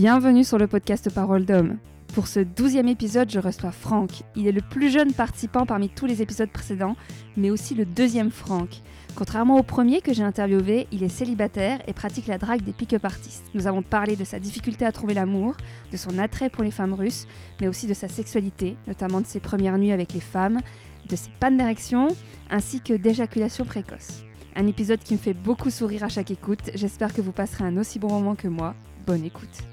Bienvenue sur le podcast Parole d'homme. Pour ce douzième épisode, je reçois Franck. Il est le plus jeune participant parmi tous les épisodes précédents, mais aussi le deuxième Franck. Contrairement au premier que j'ai interviewé, il est célibataire et pratique la drague des pick-up artistes. Nous avons parlé de sa difficulté à trouver l'amour, de son attrait pour les femmes russes, mais aussi de sa sexualité, notamment de ses premières nuits avec les femmes, de ses pannes d'érection, ainsi que d'éjaculation précoce. Un épisode qui me fait beaucoup sourire à chaque écoute. J'espère que vous passerez un aussi bon moment que moi. Bonne écoute.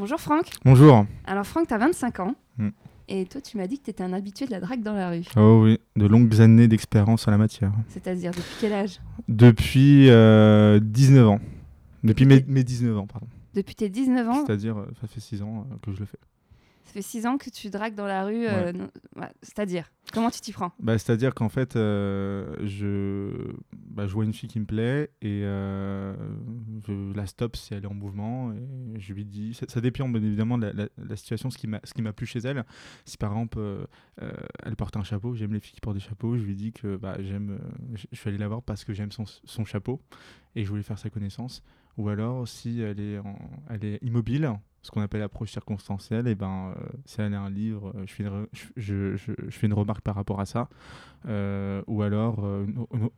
Bonjour Franck. Bonjour. Alors Franck, tu as 25 ans. Mm. Et toi, tu m'as dit que tu étais un habitué de la drague dans la rue. Oh oui, de longues années d'expérience en la matière. C'est-à-dire depuis quel âge? Depuis euh, 19 ans. Depuis mes, mes 19 ans, pardon. Depuis tes 19 ans? C'est-à-dire, euh, ça fait 6 ans euh, que je le fais. Ça fait 6 ans que tu dragues dans la rue. euh, non- ouais, C'est-à-dire Comment tu t'y prends? Bah, C'est-à-dire qu'en fait, euh, je, bah, je vois une fille qui me plaît et euh, je la stoppe si elle est en mouvement et je lui dis. Ça, ça dépend bien évidemment de la, la- la situation, ce qui m'a plu chez elle. Si par exemple elle porte un chapeau, j'aime les filles qui portent des chapeaux, je lui dis que bah, j'aime, je je suis allé la voir parce que j'aime son, son chapeau et je voulais faire sa connaissance. Ou alors si elle est, en- elle est immobile, ce qu'on appelle approche circonstancielle, et ben euh, si elle a un livre, euh, je fais une, je, je- fais une remarque par rapport à ça. Euh, ou alors euh,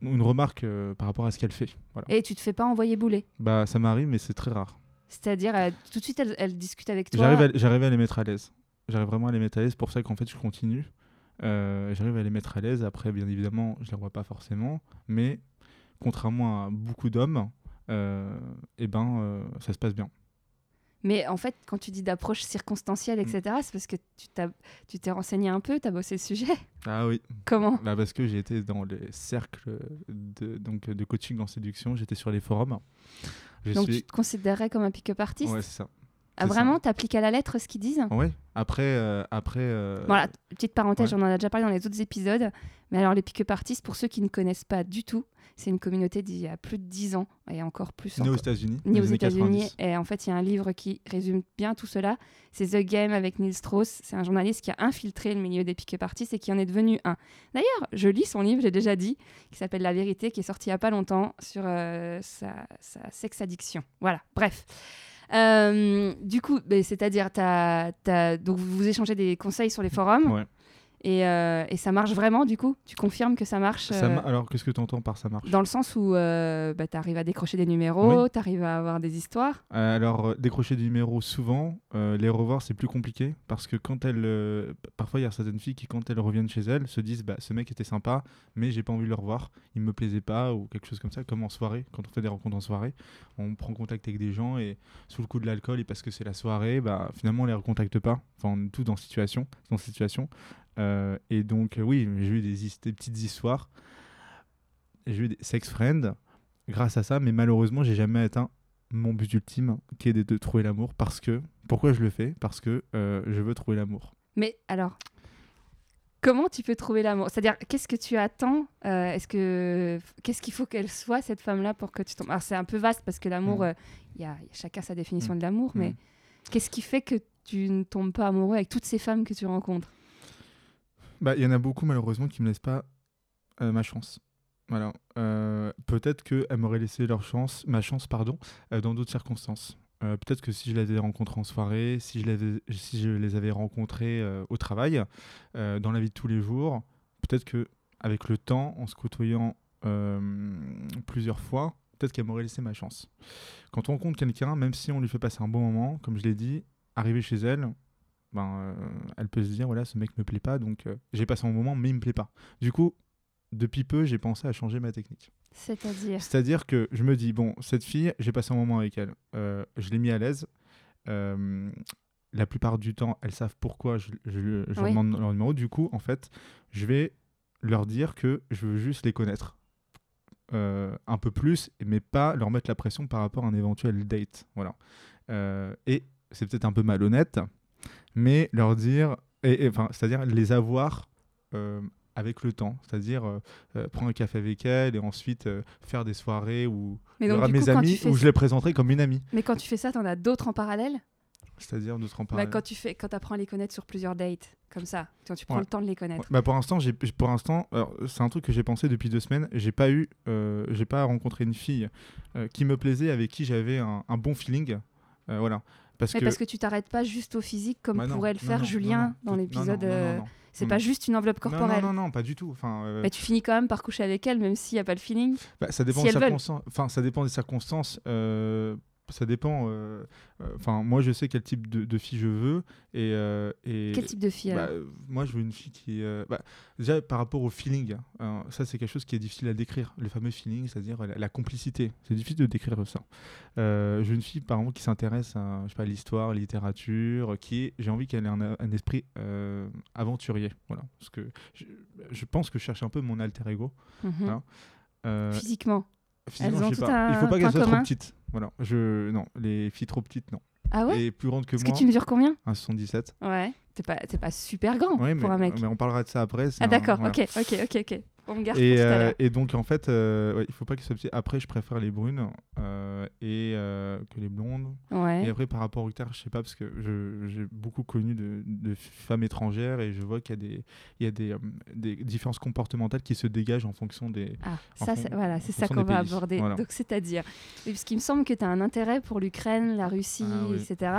une, remarque par rapport à ce qu'elle fait. Voilà. Et tu te fais pas envoyer bouler? Bah, ça m'arrive, mais c'est très rare. C'est-à-dire, tout de suite, elle, elle discute avec toi? J'arrive à, à les mettre à l'aise. J'arrive vraiment à les mettre à l'aise. C'est pour ça qu'en fait, je continue. J'arrive à les mettre à l'aise. Après, bien évidemment, je ne les vois pas forcément. Mais contrairement à beaucoup d'hommes, euh, eh ben, ça se passe bien. Mais en fait, quand tu dis d'approche circonstancielle, etc., Mm. c'est parce que tu t'es renseigné un peu, tu as bossé le sujet. Ah oui. Comment Bah, parce que j'ai été dans les cercles de, donc, de coaching en séduction. J'étais sur les forums. Je Donc suis... tu te considérais comme un pick-up artiste? Ouais, c'est ça. Ah, vraiment T'appliques à la lettre ce qu'ils disent Ouais. Après, euh, après. euh, Voilà, petite parenthèse, ouais. on en a déjà parlé dans les autres épisodes. Mais alors, les pick-up artistes, pour ceux qui ne connaissent pas du tout, c'est une communauté d'il y a plus de 10 ans, et encore plus. Né aux États-Unis. ni aux États-Unis. 90. Et en fait, il y a un livre qui résume bien tout cela. C'est The Game avec Neil Strauss. C'est un journaliste qui a infiltré le milieu des pick-up artistes et qui en est devenu un. D'ailleurs, je lis son livre, j'ai déjà dit, qui s'appelle La vérité, qui est sorti il n'y a pas longtemps sur euh, sa, sa sex addiction. Voilà, bref. Euh, du coup, ben, c'est-à-dire, donc vous échangez des conseils sur les forums. Et, euh, et ça marche vraiment, du coup? Tu confirmes que ça marche Ça euh, ma- Alors, qu'est-ce que tu entends par ça marche? dans le sens où euh, bah, tu arrives à décrocher des numéros, tu arrives à avoir des histoires? Alors, décrocher des numéros, souvent, les revoir, c'est plus compliqué parce que quand elles. parfois, il y a certaines filles qui, quand elles reviennent chez elles, se disent bah, ce mec était sympa, mais j'ai pas envie de le revoir, il me plaisait pas, ou quelque chose comme ça, comme en soirée, quand on fait des rencontres en soirée, on prend contact avec des gens et sous le coup de l'alcool et parce que c'est la soirée, bah, finalement, on les recontacte pas. Enfin, on est tous dans situation. Dans situation. Euh, et donc, euh, oui, j'ai eu des, petites histoires. J'ai eu des sex friends grâce à ça, mais malheureusement, j'ai jamais atteint mon but ultime, qui est de, trouver l'amour. Parce que, pourquoi je le fais? Parce que euh, je veux trouver l'amour. Mais alors, comment tu peux trouver l'amour? C'est-à-dire, qu'est-ce que tu attends? Euh, Est-ce que qu'est-ce qu'il faut qu'elle soit cette femme-là pour que tu tombes? Alors c'est un peu vaste parce que l'amour, Mm. euh, il y a chacun sa définition Mm. de l'amour, mais Mm. qu'est-ce qui fait que tu ne tombes pas amoureux avec toutes ces femmes que tu rencontres? Bah, il y en a beaucoup, malheureusement, qui me laissent pas euh, ma chance. Voilà. Euh, Peut-être qu'elles m'auraient laissé leur chance, ma chance, pardon, euh, dans d'autres circonstances. Peut-être que si je les avais rencontrées en soirée, si je, l'avais- si je les avais rencontrées au travail, dans la vie de tous les jours, peut-être que avec le temps, en se côtoyant plusieurs fois, peut-être qu'elle m'aurait laissé ma chance. Quand on rencontre quelqu'un, même si on lui fait passer un bon moment, comme je l'ai dit, arriver chez elle, ben, euh, elle peut se dire voilà, ce mec me plaît pas, donc euh, j'ai passé un moment, mais il me plaît pas. Du coup, depuis peu, j'ai pensé à changer ma technique. C'est-à-dire C'est-à-dire que je me dis, bon, cette fille, j'ai passé un moment avec elle. Euh, je l'ai mis à l'aise. Euh, la plupart du temps, elles savent pourquoi je, je- je leur Oui. demande leur numéro. Du coup, en fait, je vais leur dire que je veux juste les connaître euh, un peu plus, mais pas leur mettre la pression par rapport à un éventuel date. Voilà. Et c'est peut-être un peu malhonnête, mais leur dire, et, et, enfin, c'est-à-dire les avoir euh, avec le temps, c'est-à-dire euh, euh, prendre un café avec elle et ensuite euh, faire des soirées où il y aura mes coup, amis où ça- je les présenterai comme une amie, Mais quand tu fais ça, t'en as d'autres en parallèle? C'est-à-dire d'autres en bah, parallèle. Quand tu fais, quand apprends à les connaître sur plusieurs dates, comme ça, quand tu prends Ouais. le temps de les connaître. Ouais, bah pour l'instant, j'ai pour l'instant, c'est un truc que j'ai pensé depuis deux semaines. J'ai pas eu, euh, j'ai pas rencontré une fille qui me plaisait, avec qui j'avais un, un bon feeling. Voilà. Parce Mais que parce que tu t'arrêtes pas juste au physique comme Bah non, pourrait le non, faire non, Julien dans l'épisode. euh. C'est pas juste une enveloppe corporelle. Non, non, non, pas du tout. Enfin, euh, Mais tu finis quand même par coucher avec elle, même s'il n'y a pas le feeling. bah, ça dépend si des. Enfin, ça dépend des circonstances. euh, ça dépend. euh, euh, Enfin, moi, je sais quel type de, de fille je veux et. euh, et Quel type de fille bah, moi, je veux une fille qui. euh, bah, déjà, par rapport au feeling, hein, ça, c'est quelque chose qui est difficile à décrire. Le fameux feeling, c'est-à-dire la, la complicité. C'est difficile de décrire ça. Je veux une fille, par exemple, qui s'intéresse à, je sais pas, l'histoire, la littérature, qui est. J'ai envie qu'elle ait un, un esprit aventurier. Voilà. Parce que je, je pense que je cherche un peu mon alter ego. Mhm. hein. Physiquement. physiquement, ont je sais tout pas. Il faut un pas point qu'elles soient trop petites. Voilà. Je, non, les filles trop petites, non. Ah ouais Et plus grandes que Est-ce moi, que tu mesures combien 1,77. Ouais. T'es pas, pas super grand Oui, mais, pour un mec. mais on parlera de ça après. ah d'accord, voilà. ok, ok, ok, ok. On me garde Et, pour euh, et donc en fait, euh, ouais, il faut pas qu'elles soient petites. Après, je préfère les brunes euh, et euh, que les blondes. Et Ouais. après, par rapport au caractère, je sais pas parce que j'ai beaucoup connu de, de femmes étrangères et je vois qu'il y a des, il y a des, des différences comportementales qui se dégagent en fonction des. Ah, ça, voilà, c'est ça qu'on va pays. aborder. Voilà. Donc, c'est-à-dire, parce qu'il me semble que tu as un intérêt pour l'Ukraine, la Russie, Ah oui. etc.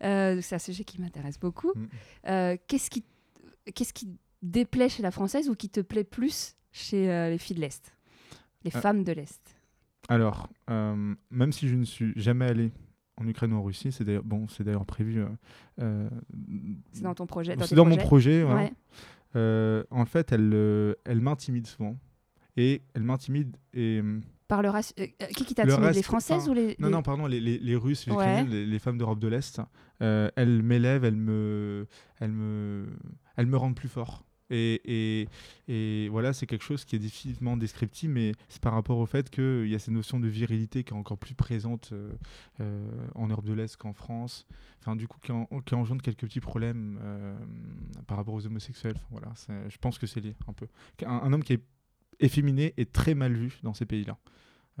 C'est un sujet qui m'intéresse beaucoup. Mm. Qu'est-ce qui, qu'est-ce qui déplaît chez la française ou qui te plaît plus chez euh, les filles de l'Est, les Euh, femmes de l'Est? Alors, euh, même si je ne suis jamais allé en Ukraine ou en Russie, c'est d'ailleurs bon, c'est d'ailleurs prévu. C'est dans ton projet c'est dans mon projet. Ouais. En fait, elle, elle m'intimide souvent. Et elle m'intimide et. Par le euh, qui qui Le t'intimide, les françaises ou les, Non, non, pardon, les, les, les Russes, les Ouais. Ukrainiennes, les, les femmes d'Europe de l'Est, euh, elles m'élèvent, elles me, elles, me, elles me rendent plus fort. Et, et, et voilà, c'est quelque chose qui est difficilement descriptif, mais c'est par rapport au fait qu'il y a cette notion de virilité qui est encore plus présente euh, euh, en Europe de l'Est qu'en France. Enfin, du coup, qui, en- qui engendre quelques petits problèmes euh, par rapport aux homosexuels. Voilà, je pense que c'est lié un peu. Un homme qui est efféminé est très mal vu dans ces pays-là.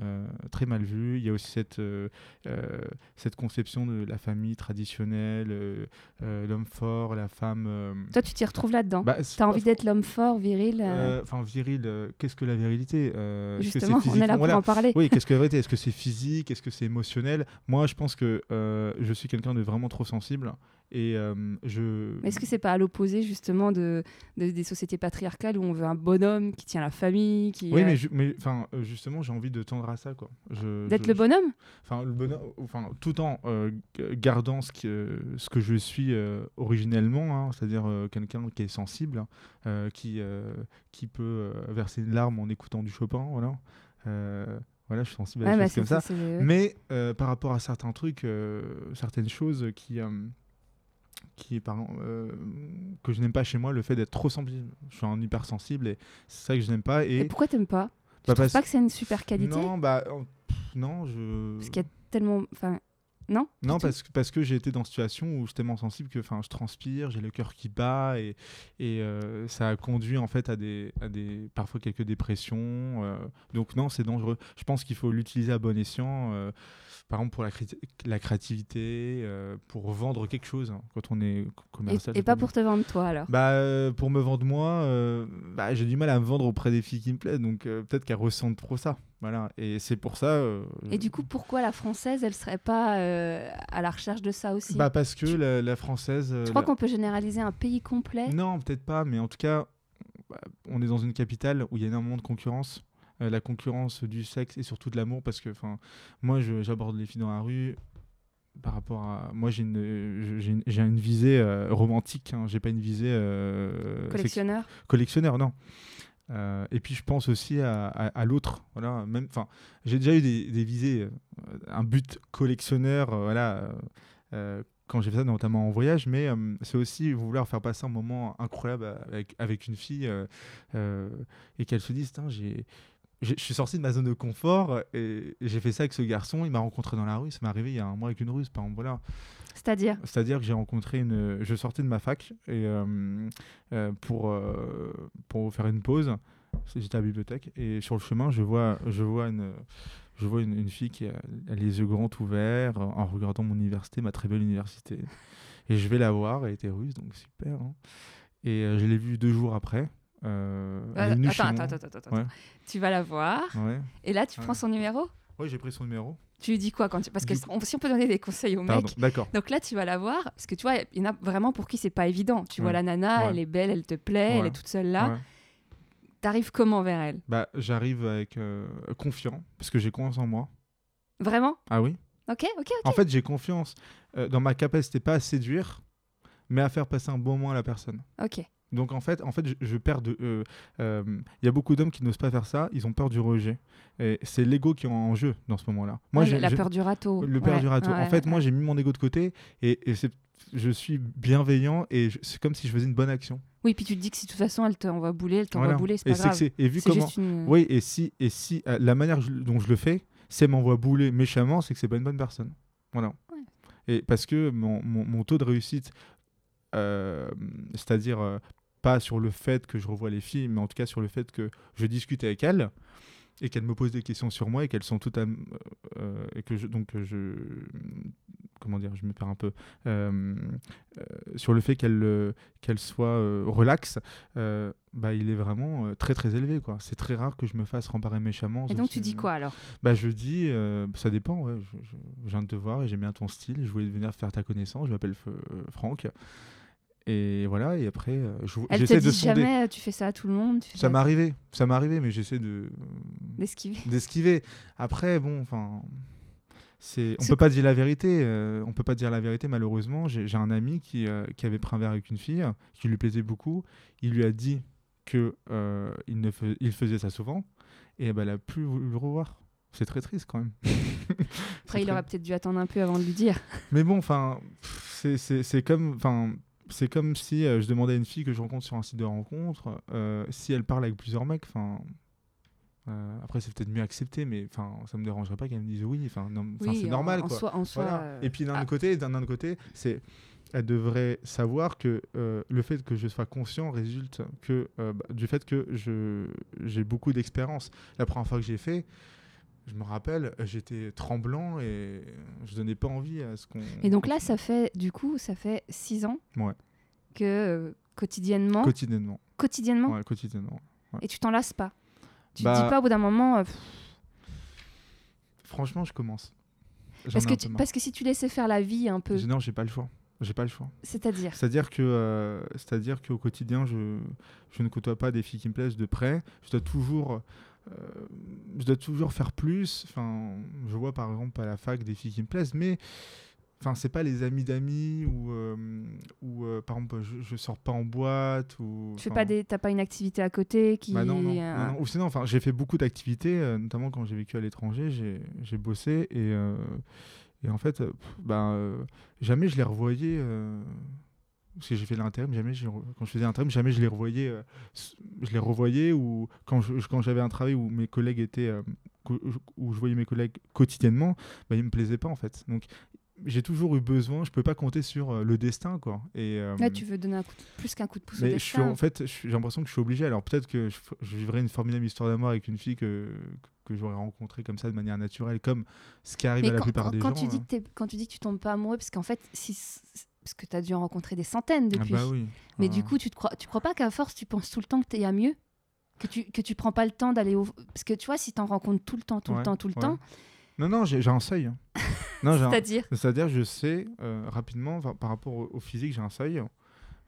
Euh, très mal vu. Il y a aussi cette, euh, euh, cette conception de la famille traditionnelle, l'homme fort, la femme. Toi, tu t'y retrouves là-dedans. bah, T'as pas envie d'être l'homme fort, viril. Enfin, viril, qu'est-ce que la virilité Justement, on est là pour voilà. en parler. Oui, qu'est-ce que la vérité? Est-ce que c'est physique? Est-ce que c'est émotionnel? Moi, je pense que je suis quelqu'un de vraiment trop sensible. Et euh, je. Est-ce que c'est pas à l'opposé justement de, de- des sociétés patriarcales où on veut un bonhomme qui tient la famille, qui Oui, euh, mais, ju- mais enfin, euh, justement, j'ai envie de tendre à ça, quoi. D'être le bonhomme? Enfin, le bonheur, enfin, tout en euh, gardant ce que, ce que je suis originellement, hein, c'est-à-dire quelqu'un qui est sensible, qui, qui peut verser une larme en écoutant du Chopin, voilà. Voilà, je suis sensible à des bah, choses comme ça. Mais euh, par rapport à certains trucs, euh, certaines choses qui, euh, qui par, euh, que je n'aime pas chez moi, le fait d'être trop sensible. Je suis un hypersensible et c'est ça que je n'aime pas. Et Et, pourquoi t'aimes pas? Tu Bah, trouves pas que c'est une super qualité? Non, bah, pff, non, je. Parce qu'il y a tellement. Enfin, non? Non, parce que, parce que j'ai été dans une situation où j'étais tellement sensible que je transpire, j'ai le cœur qui bat et, et euh, ça a conduit en fait à des, à des parfois quelques dépressions. euh, donc non, c'est dangereux. Je pense qu'il faut l'utiliser à bon escient, euh, par exemple pour la, la créativité, euh, pour vendre quelque chose hein, quand on est commercial. et pas pour te vendre toi alors bah, euh, pour me vendre moi, euh, bah, j'ai du mal à me vendre auprès des filles qui me plaisent, donc peut-être qu'elles ressentent trop ça. Voilà. Et c'est pour ça. Et du coup, pourquoi la française, elle serait pas à la recherche de ça aussi? Bah parce que tu- la, la française. Je crois la- qu'on peut généraliser un pays complet? Non, peut-être pas, mais en tout cas, bah, on est dans une capitale où il y a énormément de concurrence. Euh, la concurrence du sexe et surtout de l'amour, parce que enfin, moi, j'aborde les filles dans la rue par rapport à. Moi, j'ai une, j'ai une, une visée euh, romantique, hein, j'ai pas une visée. euh, sex- Collectionneur? collectionneur, non. Euh, et puis je pense aussi à, à- à l'autre. Voilà, même, enfin, j'ai déjà eu des, des visées, euh, un but collectionneur, euh, voilà, quand j'ai fait ça, notamment en voyage. Mais c'est aussi vouloir faire passer un moment incroyable avec, avec une fille et qu'elle se dise, j'ai- je suis sorti de ma zone de confort et j'ai fait ça avec ce garçon. Il m'a rencontré dans la rue. Ça m'est arrivé il y a un mois avec une russe, par exemple. Voilà. C'est-à-dire? C'est-à-dire que j'ai rencontré une. Je sortais de ma fac et, euh, euh, pour, euh, pour faire une pause. J'étais à la bibliothèque et sur le chemin, je vois, je vois, une, je vois une, une fille qui a, a les yeux grands ouverts en regardant mon université, ma très belle université. Et je vais la voir, elle était russe, donc super. hein. Et euh, je l'ai vue deux jours après. Euh, elle est venue attends, attends, attends, attends. Ouais. Tu vas la voir Ouais. et là, tu prends son numéro? Oui, j'ai pris son numéro. Tu lui dis quoi quand tu... Parce que Du si on peut donner des conseils aux Pardon, mecs. d'accord. Donc là, tu vas la voir, parce que tu vois, il y en a vraiment pour qui c'est pas évident. Tu vois la nana, elle est belle, elle te plaît, elle est toute seule là. T'arrives comment vers elle? Bah, j'arrive avec euh, confiant, parce que j'ai confiance en moi. Vraiment? Ah oui? Ok, ok, ok. En fait, j'ai confiance euh, dans ma capacité, pas à séduire, mais à faire passer un bon moment à la personne. Ok. Donc en fait, en fait, je, je perds de. euh, euh, Il y a beaucoup d'hommes qui n'osent pas faire ça. Ils ont peur du rejet. Et c'est l'ego qui est en jeu dans ce moment-là. Moi, Ouais, j'ai la peur du râteau. le peur Ouais, du râteau. ouais, en fait, moi, j'ai mis mon ego de côté et, je suis bienveillant et c'est comme si je faisais une bonne action. Oui, puis tu te dis que si de toute façon elle t'envoie bouler, elle t'envoie Voilà. bouler, c'est pas grave. et vu comment. juste une. Oui, et si, et si euh, la manière dont je le fais, c'est m'envoie bouler méchamment, c'est que c'est pas une bonne personne. Voilà. Et parce que mon, mon- mon taux de réussite, euh, c'est-à-dire euh, pas sur le fait que je revois les filles, mais en tout cas sur le fait que je discute avec elles et qu'elles me posent des questions sur moi et qu'elles sont toutes à m- euh, et que je donc euh, je comment dire je me perds un peu euh, euh, sur le fait qu'elles euh, qu'elles soient euh, relax euh, bah il est vraiment euh, très très élevé quoi. C'est très rare que je me fasse rembarrer méchamment Et donc tu dis quoi alors? Bah je dis euh, ça dépend ouais je, je- je viens de te voir et j'aime bien ton style je voulais venir faire ta connaissance je m'appelle euh, Franck et voilà et après euh, je- Elle te dit de sonder jamais euh, tu fais ça à tout le monde. tu fais ça m'est arrivé ça m'est arrivé mais j'essaie de D'esquiver. d'esquiver. Après, bon, enfin, c'est, on C'est- peut pas dire la vérité. euh, on peut pas dire la vérité malheureusement. J'ai, un ami qui, euh, qui avait pris un verre avec une fille qui lui plaisait beaucoup. Il lui a dit que euh, il ne fais- il faisait ça souvent et ben, elle a plus voulu le revoir. C'est très triste quand même. Après, il très- aurait peut-être dû attendre un peu avant de lui dire. Mais bon, enfin, c'est comme, enfin. C'est comme si euh, je demandais à une fille que je rencontre sur un site de rencontre euh, si elle parle avec plusieurs mecs. Enfin, euh, après c'est peut-être mieux accepté, mais enfin ça me dérangerait pas qu'elle me dise oui. Enfin, Oui, c'est normal en quoi. soi- en soi, Voilà. euh, Et puis d'un ah. autre côté, d'un autre côté, c'est elle devrait savoir que euh, le fait que je sois conscient résulte que bah, du fait que je j'ai beaucoup d'expérience. La première fois que j'ai fait, je me rappelle, j'étais tremblant et je donnais pas envie à ce qu'on. Et donc là, ça fait, du coup, ça fait six ans Ouais. que euh, quotidiennement, quotidiennement. quotidiennement, Ouais, quotidiennement. ouais. et tu t'en lasses pas? Tu te Bah, dis pas au bout d'un moment, euh, Franchement, je commence. Parce que, tu- parce que si tu laissais faire la vie un peu, Non, j'ai pas le choix. J'ai pas le choix. c'est-à-dire, C'est-à-dire que, euh, c'est-à-dire qu'au quotidien, je, je ne côtoie pas des filles qui me plaisent de près. Je dois toujours, je dois toujours faire plus. Enfin, je vois par exemple à la fac des filles qui me plaisent, mais enfin, c'est pas les amis d'amis ou, euh, ou euh, par exemple, je, je sors pas en boîte ou. tu fais pas des, t'as pas une activité à côté qui, bah non, non, euh, non, non. Ou sinon, enfin, j'ai fait beaucoup d'activités, euh, notamment quand j'ai vécu à l'étranger, j'ai, j'ai bossé et, euh, et en fait, euh, pff, euh, jamais je les revoyais. Parce que j'ai fait l'intérim, jamais je quand je faisais l'intérim, jamais je les revoyais. euh, je les revoyais ou quand, je, quand j'avais un travail où mes collègues étaient, euh, où je voyais mes collègues quotidiennement, bah, ils me plaisaient pas en fait. Donc j'ai toujours eu besoin, je peux pas compter sur euh, le destin quoi. Et Là, tu veux donner un coup de- plus qu'un coup de pouce au mais je suis destin. en fait, j'ai l'impression que je suis obligé. Alors peut-être que je, f- je vivrai une formidable histoire d'amour avec une fille que, que j'aurais rencontrée comme ça de manière naturelle, comme ce qui arrive Mais à la quand, plupart quand- des quand gens. tu dis hein. que quand tu dis que tu tombes pas amoureux, parce qu'en fait, si, parce que tu as dû en rencontrer des centaines Ah depuis. bah oui. Mais Ah. du coup, tu te crois, tu crois pas qu'à force, tu penses tout le temps que tu y a mieux? Que tu, que tu prends pas le temps d'aller au. Parce que tu vois, si tu en rencontres tout le temps, tout Ouais, le temps, tout le ouais. temps, Non, non, j'ai un seuil. c'est-à-dire? C'est-à-dire, je sais euh, rapidement, par rapport au, au physique, j'ai un seuil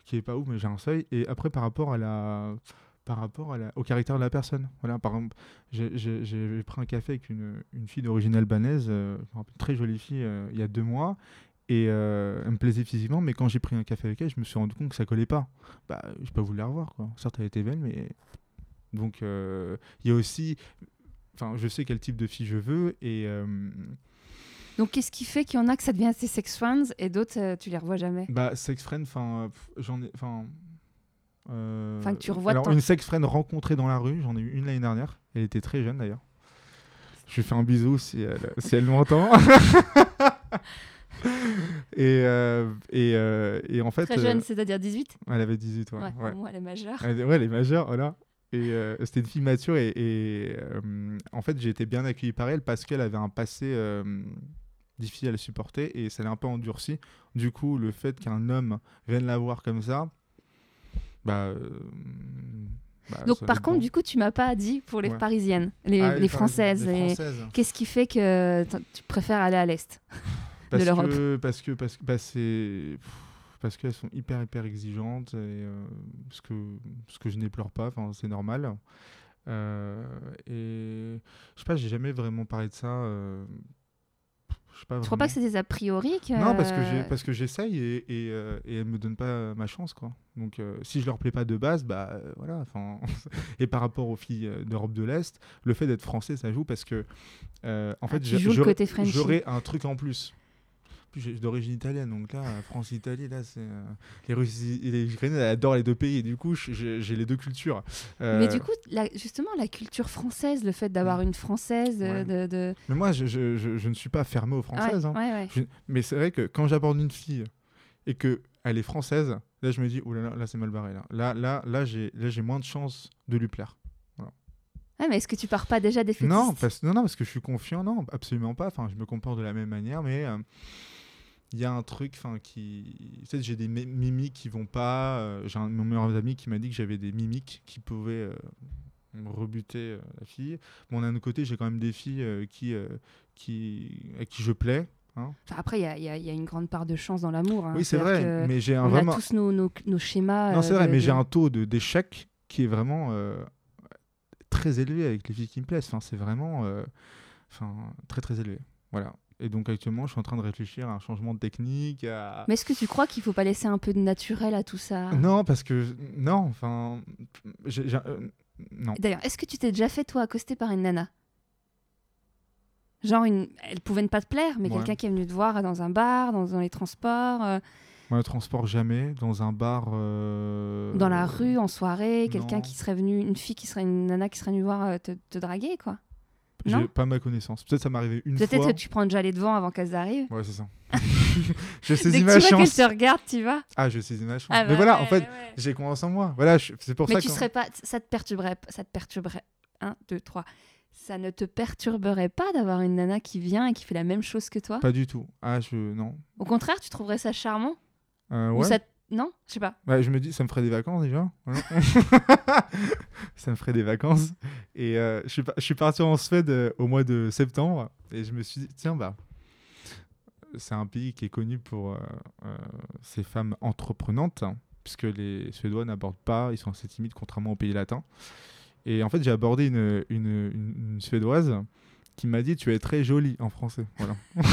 qui est pas ouf, mais j'ai un seuil. Et après, par rapport à la, par rapport à la, au caractère de la personne. Voilà, par exemple, j'ai- pris un café avec une, une fille d'origine albanaise, euh, rappelle, très jolie fille, euh, il y a deux mois. Et euh, elle me plaisait physiquement, mais quand j'ai pris un café avec elle, je me suis rendu compte que ça collait pas. Bah, j'ai pas voulu la revoir, quoi. Certes, elle était belle, mais donc euh, il y a aussi, enfin, je sais quel type de fille je veux et euh, Donc, qu'est-ce qui fait qu'il y en a que ça devient tes sex friends et d'autres, tu les revois jamais? Bah, sex friend, enfin, j'en ai, enfin. Enfin, que tu revois Alors, une sex friend rencontrée dans la rue, j'en ai eu une l'année dernière. Elle était très jeune d'ailleurs. Je lui fais un bisou si elle, si elle m'entend. et, euh, et, euh, et en fait, Très jeune, euh, c'est-à-dire 18 elle avait 18 ouais, Ouais, ouais. Moi, elle est majeure. Elle, ouais, elle est majeure, voilà. Et euh, c'était une fille mature et, et, en fait j'ai été bien accueilli par elle parce qu'elle avait un passé difficile à supporter et ça l'a un peu endurci. Du coup, le fait qu'un homme vienne la voir comme ça, bah, bah, Donc par contre, bon. du coup, tu m'as pas dit pour les Ouais. parisiennes, les, Ah, les françaises. Qu'est-ce qui fait que tu préfères aller à l'Est? Parce l'Europe. que, parce que, parce que, bah, c'est. pff, Parce qu'elles sont hyper, hyper exigeantes, et, euh, ce, que, ce que je n'éplore pas, enfin, c'est normal. Euh, et je sais pas, j'ai jamais vraiment parlé de ça. euh, je sais pas Je crois pas que c'est des a priori que... Non, parce que j'ai- parce que j'essaye et, et, euh, et elles me donnent pas ma chance, quoi. Donc, euh, si je leur plais pas de base, bah euh, voilà. Enfin, et par rapport aux filles euh, d'Europe de l'Est, le fait d'être français, ça joue parce que, euh, en Ah, fait, tu j'aurais- Frenchy. j'aurais un truc en plus. D'origine italienne, donc là, euh, France-Italie, là, c'est euh, les Russes et les Ukrainiens adorent les deux pays, et du coup, j'ai les deux cultures. Euh, Mais du coup, la- justement, la culture française, le fait d'avoir une française, Ouais. de... de... mais moi, je, je, je- je ne suis pas fermé aux françaises. ouais, hein. Je- mais c'est vrai que quand j'aborde une fille et que elle est française, là je me dis oh là là, là c'est mal barré là. Là là là j'ai moins de chances de lui plaire. Ouais, mais est-ce que tu pars pas déjà des Non parce non non parce que je suis confiant non absolument pas. Enfin je me comporte de la même manière mais euh, il y a un truc enfin qui sais j'ai des mi- mimiques qui vont pas. euh, j'ai un de mes meilleurs amis qui m'a dit que j'avais des mimiques qui pouvaient euh, rebuter euh, la fille. Bon d'un autre côté j'ai quand même des filles qui qui à qui je plais. hein. Enfin, après, il y y y a une grande part de chance dans l'amour. hein. oui c'est vrai mais j'ai un On vraiment a tous nos, nos, nos schémas. Non, c'est vrai, de- mais de- j'ai un taux d'échec qui est vraiment très élevé avec les filles qui me plaisent. Enfin, c'est vraiment enfin, très très élevé. Voilà. Et donc actuellement, je suis en train de réfléchir à un changement de technique. à- Mais est-ce que tu crois qu'il faut pas laisser un peu de naturel à tout ça? Non, parce que non, enfin, j'ai- j'ai- euh, non. D'ailleurs, est-ce que tu t'es déjà fait, toi, accoster par une nana? Genre, une... elle pouvait ne pas te plaire, mais Ouais. quelqu'un qui est venu te voir dans un bar, dans, dans les transports, euh, Moi, le transport jamais dans un bar. euh, dans la rue, en soirée, quelqu'un non. qui serait venu, une fille qui serait une nana qui serait venue voir euh, te, te draguer, quoi. J'ai pas ma connaissance. Peut-être ça m'est arrivé une Peut-être fois. que tu prends déjà les devants avant qu'elles arrivent. Ouais, c'est ça. je saisis ma tu vois qu'elle chance. te regarde, tu vas. Ah, je saisis ma chance. Ah mais bah voilà, ouais, en fait, ouais, j'ai confiance en moi. Voilà, je- c'est pour Mais ça tu que. serais pas, ça te perturberait, ça te perturberait. 1, 2, 3. Ça ne te perturberait pas d'avoir une nana qui vient et qui fait la même chose que toi? Pas du tout. Ah, je. Non. Au contraire, tu trouverais ça charmant? Euh, Ou ouais. ça te- Non Je sais pas. Ouais, je me dis, ça me ferait des vacances déjà. Ça me ferait des vacances. Et euh, je, suis je parti en Suède euh, au mois de septembre. Et je me suis dit, tiens, bah, c'est un pays qui est connu pour euh, ses femmes entreprenantes, hein, puisque les Suédois n'abordent pas, ils sont assez timides, contrairement aux pays latins. Et en fait, j'ai abordé une Suédoise qui m'a dit, tu es très jolie en français. Voilà.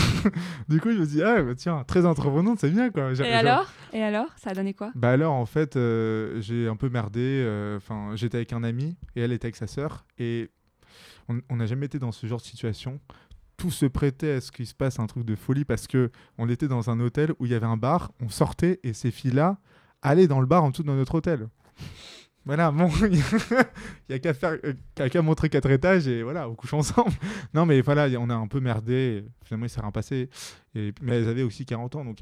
du coup, je me dis, ah, bah, tiens, très entreprenante, c'est bien, quoi. J'ai- Et j'ai- alors? Et alors? Ça a donné quoi? Bah alors en fait euh, j'ai un peu merdé. euh, Enfin j'étais avec un ami et elle était avec sa sœur et on on n'a jamais été dans ce genre de situation. Tout se prêtait à ce qu'il se passe un truc de folie parce que on était dans un hôtel où il y avait un bar. On sortait et ces filles-là allaient dans le bar en dessous de notre hôtel. Voilà, bon, il y a qu'à faire, euh, qu'à montrer quatre étages et voilà, on couche ensemble. Non, mais voilà, on a un peu merdé. Finalement, il s'est rien passé. Et, mais elles avaient aussi 40 ans, donc.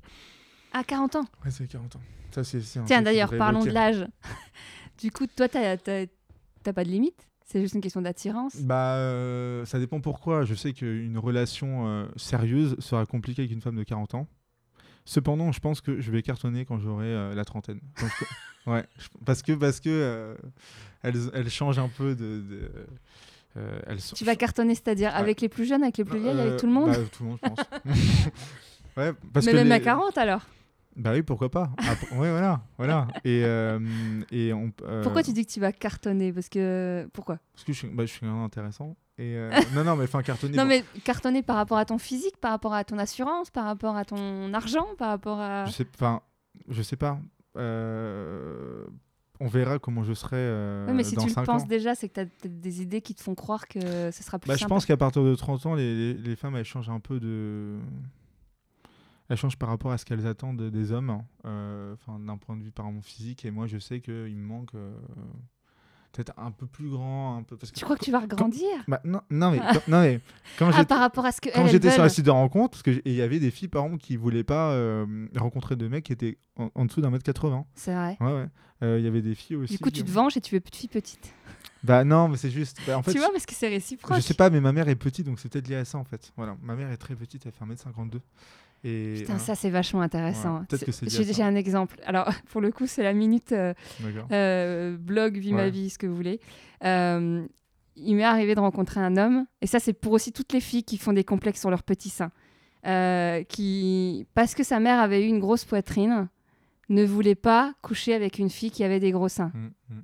À 40 ans? Ouais, c'est 40 ans. Ça, c'est, Tiens, d'ailleurs, parlons de l'âge. du coup, toi, t'as t'as- t'as pas de limite C'est juste une question d'attirance? Bah, euh, ça dépend pourquoi. Je sais qu'une relation euh, sérieuse sera compliquée avec une femme de 40 ans. Cependant, je pense que je vais cartonner quand j'aurai euh, la trentaine. Quand je- ouais, je- parce que parce que euh, elles, elles changent un peu de. de- euh, elles sont- Tu vas cartonner, c'est-à-dire Ouais. avec les plus jeunes, avec les plus vieilles, Euh, avec tout le monde bah, Tout le monde, je pense. ouais, parce Mais que même les- à 40 alors Bah oui, pourquoi pas. Après- ouais, voilà, voilà. Et euh, et on. euh, Pourquoi tu dis que tu vas cartonner? Parce que. Pourquoi? Parce que je suis, bah, je suis intéressant. Et euh, non, non, mais enfin cartonner. Non, bon, mais cartonner par rapport à ton physique, par rapport à ton assurance, par rapport à ton argent, par rapport à. Je sais, je pas. Euh, on verra comment je serai euh, Ouais, mais si dans tu le 5 penses ans. déjà, c'est que tu as peut-être des idées qui te font croire que ce sera plus Bah, je simple. pense qu'à partir de 30 ans, les, les- les femmes, elles changent un peu de... Elles changent par rapport à ce qu'elles attendent des hommes, hein. Euh, enfin, d'un point de vue par mon physique. Et moi, je sais qu'il me manque peut-être un peu plus grand. Un peu, parce que, Tu crois que tu vas regrandir Bah, non, non, mais, quand, non, mais quand Ah, par rapport à ce que quand j'étais sur la site de rencontre, parce que il y avait des filles, par exemple, qui voulaient pas euh, rencontrer de mecs qui étaient en, en dessous d'un mètre 80. C'est vrai. Ouais, ouais. Euh, Il y avait des filles aussi. Du coup, tu te venges et tu veux plus de filles petites. Bah non, mais c'est juste. bah, en fait, tu vois, parce que c'est réciproque. je sais pas, mais ma mère est petite, donc c'est peut-être lié à ça en fait. Voilà, ma mère est très petite, elle fait 1m52. Et Putain, ça c'est vachement intéressant. Ouais, peut-être que c'est lié à J'ai un exemple. Alors, pour le coup, c'est la minute euh, euh, blog, vie ma vie, ce que vous voulez. Euh, il m'est arrivé de rencontrer un homme, et ça c'est pour aussi toutes les filles qui font des complexes sur leur petit sein, qui, parce que sa mère avait eu une grosse poitrine, ne voulait pas coucher avec une fille qui avait des gros seins. Mm, mm.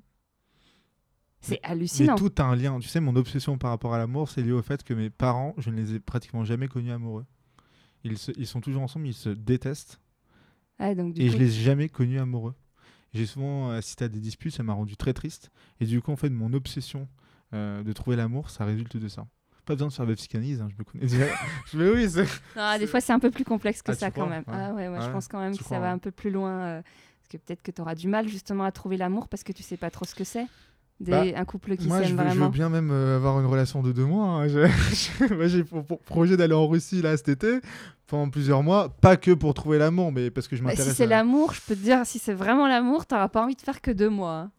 C'est Mais hallucinant. tout a un lien. Tu sais, mon obsession par rapport à l'amour, c'est lié au fait que mes parents, je ne les ai pratiquement jamais connus amoureux. Ils, se- ils sont toujours ensemble, ils se détestent. Donc, du et coup, je les ai jamais connus amoureux. J'ai souvent assisté à des disputes, ça m'a rendu très triste. Et du coup, en fait, mon obsession euh, de trouver l'amour, ça résulte de ça. Pas besoin de faire de psychanalyse, hein, je me connais déjà. Mais oui. Non, des fois, c'est un peu plus complexe que Ah, ça quand crois même. Ouais. Ah ouais, ouais, je pense quand même tu que ça va ouais. un peu plus loin. euh, parce que peut-être que tu auras du mal justement à trouver l'amour parce que tu sais pas trop ce que c'est. Des, Bah, un couple qui s'aime veux, je veux vraiment. bien même euh, avoir une relation de deux mois. hein. Je- je- Moi, j'ai pour, pour projet d'aller en Russie là cet été pendant plusieurs mois, pas que pour trouver l'amour, mais parce que je Bah, m'intéresse. si c'est à- l'amour, je peux te dire, si c'est vraiment l'amour, t'auras pas envie de faire que deux mois. hein.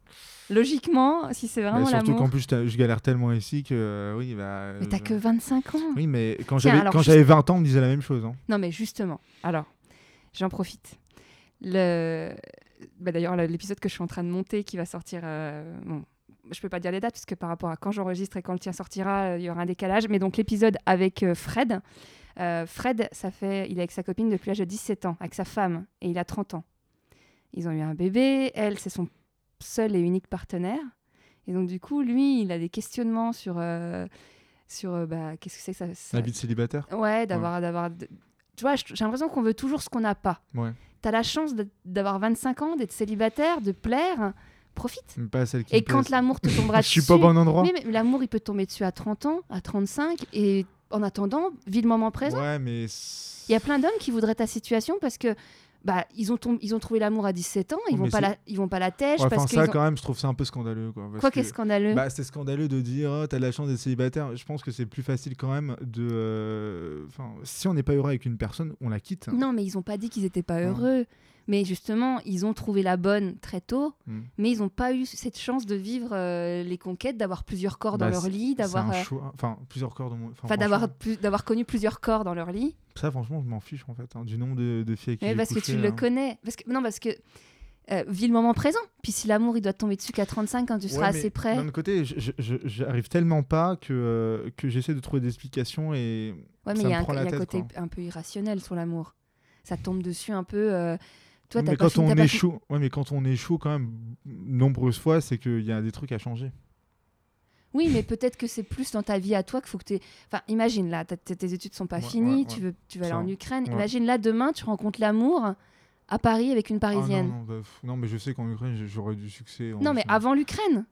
Logiquement, si c'est Bah, vraiment surtout qu'en l'amour. plus, je galère tellement ici que euh, oui, bah. Mais t'as je- que 25 ans. Oui, mais quand j'avais quand juste- j'avais 20 ans, on me disait la même chose. hein. Non, mais justement, alors, j'en profite. Le... bah, D'ailleurs, le- l'épisode que je suis en train de monter, qui va sortir. euh, Bon, je peux pas dire les dates, parce que par rapport à quand j'enregistre et quand le tien sortira, euh, il y aura un décalage. Mais donc, l'épisode avec euh, Fred. euh, Fred, ça fait, il est avec sa copine depuis l'âge de 17 ans, avec sa femme, et il a 30 ans. Ils ont eu un bébé, elle, c'est son seul et unique partenaire. Et donc, du coup, lui, il a des questionnements sur. euh, sur euh, bah, qu'est-ce que c'est que ça, ça- La vie de célibataire? Ouais, d'avoir. d'avoir de- Tu vois, j'ai l'impression qu'on veut toujours ce qu'on n'a pas. Ouais. T'as la chance d'avoir 25 ans, d'être célibataire, de plaire. Profite. Mais pas celle qui Et quand l'amour te tombera Je suis dessus. pas au bon endroit. Oui, mais l'amour, il peut tomber dessus à 30 ans, à 35. Et en attendant, vis le moment présent. Ouais, mais. Il y a plein d'hommes qui voudraient ta situation parce que. Bah, ils ont, ils ont trouvé l'amour à 17 ans, ils Ouais, vont mais pas la, ils vont pas la tèche Ouais, parce enfin, que ça, ont- quand même, je trouve ça un peu scandaleux. Quoi, parce quoi que- qu'est scandaleux. Bah, c'est scandaleux de dire oh, t'as de la chance d'être célibataire. Je pense que c'est plus facile quand même de. euh, Enfin, si on n'est pas heureux avec une personne, on la quitte. Non, mais ils ont pas dit qu'ils étaient pas Ouais. Mais justement, ils ont trouvé la bonne très tôt, Mm. mais ils n'ont pas eu cette chance de vivre euh, les conquêtes, d'avoir plusieurs corps dans Bah, leur lit, d'avoir, euh. Enfin, plusieurs corps dans mon. enfin, d'avoir, plus- d'avoir connu plusieurs corps dans leur lit. Ça, franchement, je m'en fiche en fait. hein, du nombre de, de filles qui Mais parce que tu le hein. connais. Parce que, non, parce que euh, vis le moment présent. Puis si l'amour il doit te tomber dessus qu'à 35 quand tu seras assez près. D'un autre côté, j'arrive tellement pas que, euh, que j'essaie de trouver des explications et. Ouais, mais il y a, un, y a tête, côté quoi. un peu irrationnel sur l'amour. Ça tombe dessus un peu. euh, Toi, mais quand on échoue, ouais, mais quand on échoue quand même nombreuses fois, c'est qu'il y a des trucs à changer. Oui, mais peut-être que c'est plus dans ta vie à toi qu'il faut que tu. Enfin, imagine là, tes études sont pas Ouais, finies, ouais, tu veux, tu veux aller en Ukraine. Imagine là, demain, tu rencontres l'amour à Paris avec une Ah, Parisienne. non, non, bah, non, mais je sais qu'en Ukraine, j'aurais du succès. en non, mais avant l'Ukraine,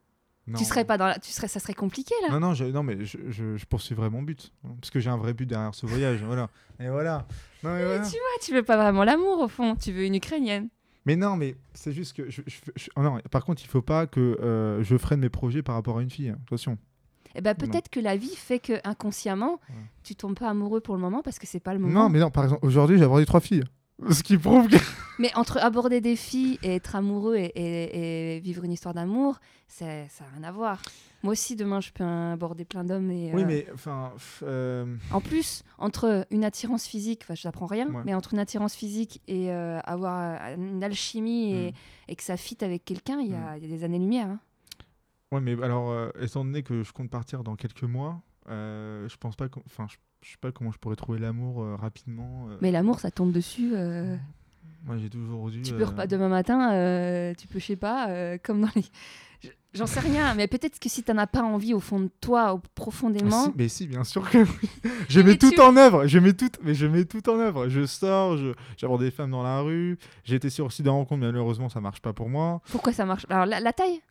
Non. tu serais pas dans la... tu serais, ça serait compliqué là. Non, non, je, non mais je, je, je poursuivrai mon but. Parce que j'ai un vrai but derrière ce voyage. voilà. Et voilà. Non, mais, voilà. Tu vois, tu veux pas vraiment l'amour au fond, tu veux une Ukrainienne. Mais non, mais c'est juste que. Oh non, par contre, il faut pas que euh, je freine mes projets par rapport à une fille. hein. Attention. Eh ben peut-être que la vie fait que inconsciemment, Ouais. tu tombes pas amoureux pour le moment parce que c'est pas le moment. Non, mais non, par exemple, aujourd'hui, j'ai abordé trois filles. Ce qui prouve que. Mais entre aborder des filles et être amoureux et, et- et vivre une histoire d'amour, ça n'a rien à voir. Moi aussi, demain, je peux aborder plein d'hommes. Et, Oui, euh, mais enfin. euh, En plus, entre une attirance physique, enfin, je n'apprends rien, Ouais. mais entre une attirance physique et euh, avoir une alchimie et, Mm. et que ça fit avec quelqu'un, il y, a y a des années-lumière. hein. Ouais, mais alors, étant donné que je compte partir dans quelques mois, je pense pas. Enfin, je, je sais pas comment je pourrais trouver l'amour euh, rapidement. euh. Mais l'amour, ça tombe dessus. euh, Moi, j'ai toujours dû. Tu peux repas demain matin, tu peux, je sais pas, comme dans les. Je- J'en sais rien, mais peut-être que si t'en as pas envie au fond de toi, au- Ah, profondément. si, mais si, bien sûr que oui. Je mets tout tu- en œuvre. Je mets tout, mais je mets tout en œuvre. Je sors, je, j'aborde des femmes dans la rue. J'ai été sur aussi des rencontres, mais malheureusement, ça marche pas pour moi. Pourquoi ça marche? Alors la, la taille?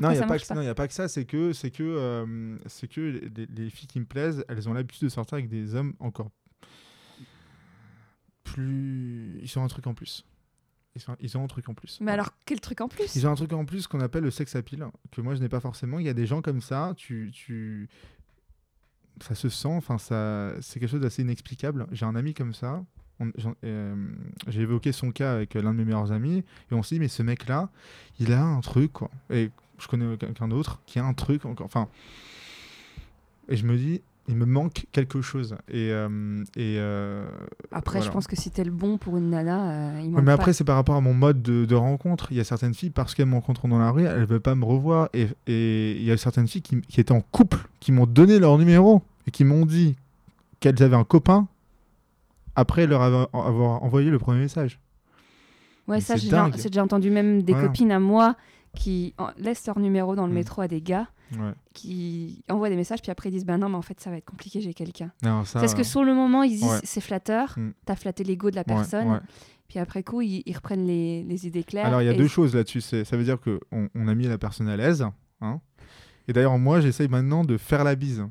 Non, il y ça a a pas que ça. C'est que, c'est que, euh, c'est que les, les filles qui me plaisent, elles ont l'habitude de sortir avec des hommes encore plus. Ils ont un truc en plus. Ils, sont- ils ont un truc en plus. Mais alors, quel truc en plus? Ils ont un truc en plus qu'on appelle le sex appeal, que moi je n'ai pas forcément. Il y a des gens comme ça, tu, tu... ça se sent, enfin ça, c'est quelque chose d'assez inexplicable. J'ai un ami comme ça. euh, J'ai évoqué son cas avec l'un de mes meilleurs amis et on s'est dit mais ce mec-là, il a un truc quoi. Et je connais quelqu'un d'autre qui a un truc, encore- enfin. Et je me dis, il me manque quelque chose. Et. euh, et euh, Après, je pense que si t'es le bon pour une nana, euh, il Ouais, manque mais après, c'est par rapport à mon mode de, de rencontre. Il y a certaines filles, parce qu'elles me rencontrent dans la rue, elles ne veulent pas me revoir. Et, et il y a certaines filles qui, qui étaient en couple, qui m'ont donné leur numéro et qui m'ont dit qu'elles avaient un copain après leur avoir, avoir envoyé le premier message. Ouais, Mais ça, j'ai déjà, dingue. j'ai déjà entendu même des Voilà. copines à moi qui en- laissent leur numéro dans le Mm. métro à des gars Ouais. qui envoient des messages, puis après ils disent Bah non, mais en fait, ça va être compliqué, j'ai quelqu'un. Ça, Parce que sur le moment, ils disent ouais. C'est flatteur, Mm. t'as flatté l'ego de la personne, puis après coup, ils, ils reprennent les, les idées claires. Alors, il y a et- deux choses là-dessus. C'est- Ça veut dire qu'on on a mis la personne à l'aise. hein. Et d'ailleurs, moi, j'essaye maintenant de faire la bise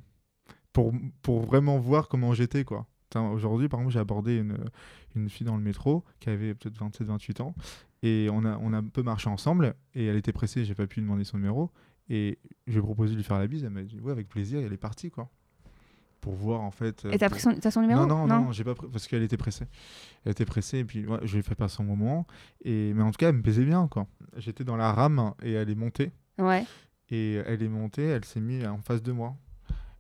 pour, pour vraiment voir comment j'étais. quoi. Aujourd'hui, par exemple, j'ai abordé une, une fille dans le métro qui avait peut-être 27-28 ans. Et on a, on a un peu marché ensemble. Et elle était pressée, j'ai pas pu lui demander son numéro. Et je lui ai proposé de lui faire la bise. Elle m'a dit, ouais, avec plaisir. Et elle est partie, quoi. Pour voir, en fait. euh, Et t'as pour- pris son, son numéro? Non, non, non, j'ai pas pris parce qu'elle était pressée. Elle était pressée et puis ouais, je lui ai fait passer son moment. Et mais en tout cas, elle me plaisait bien quoi. J'étais dans la rame et elle est montée Ouais. et elle est montée, elle s'est mise en face de moi.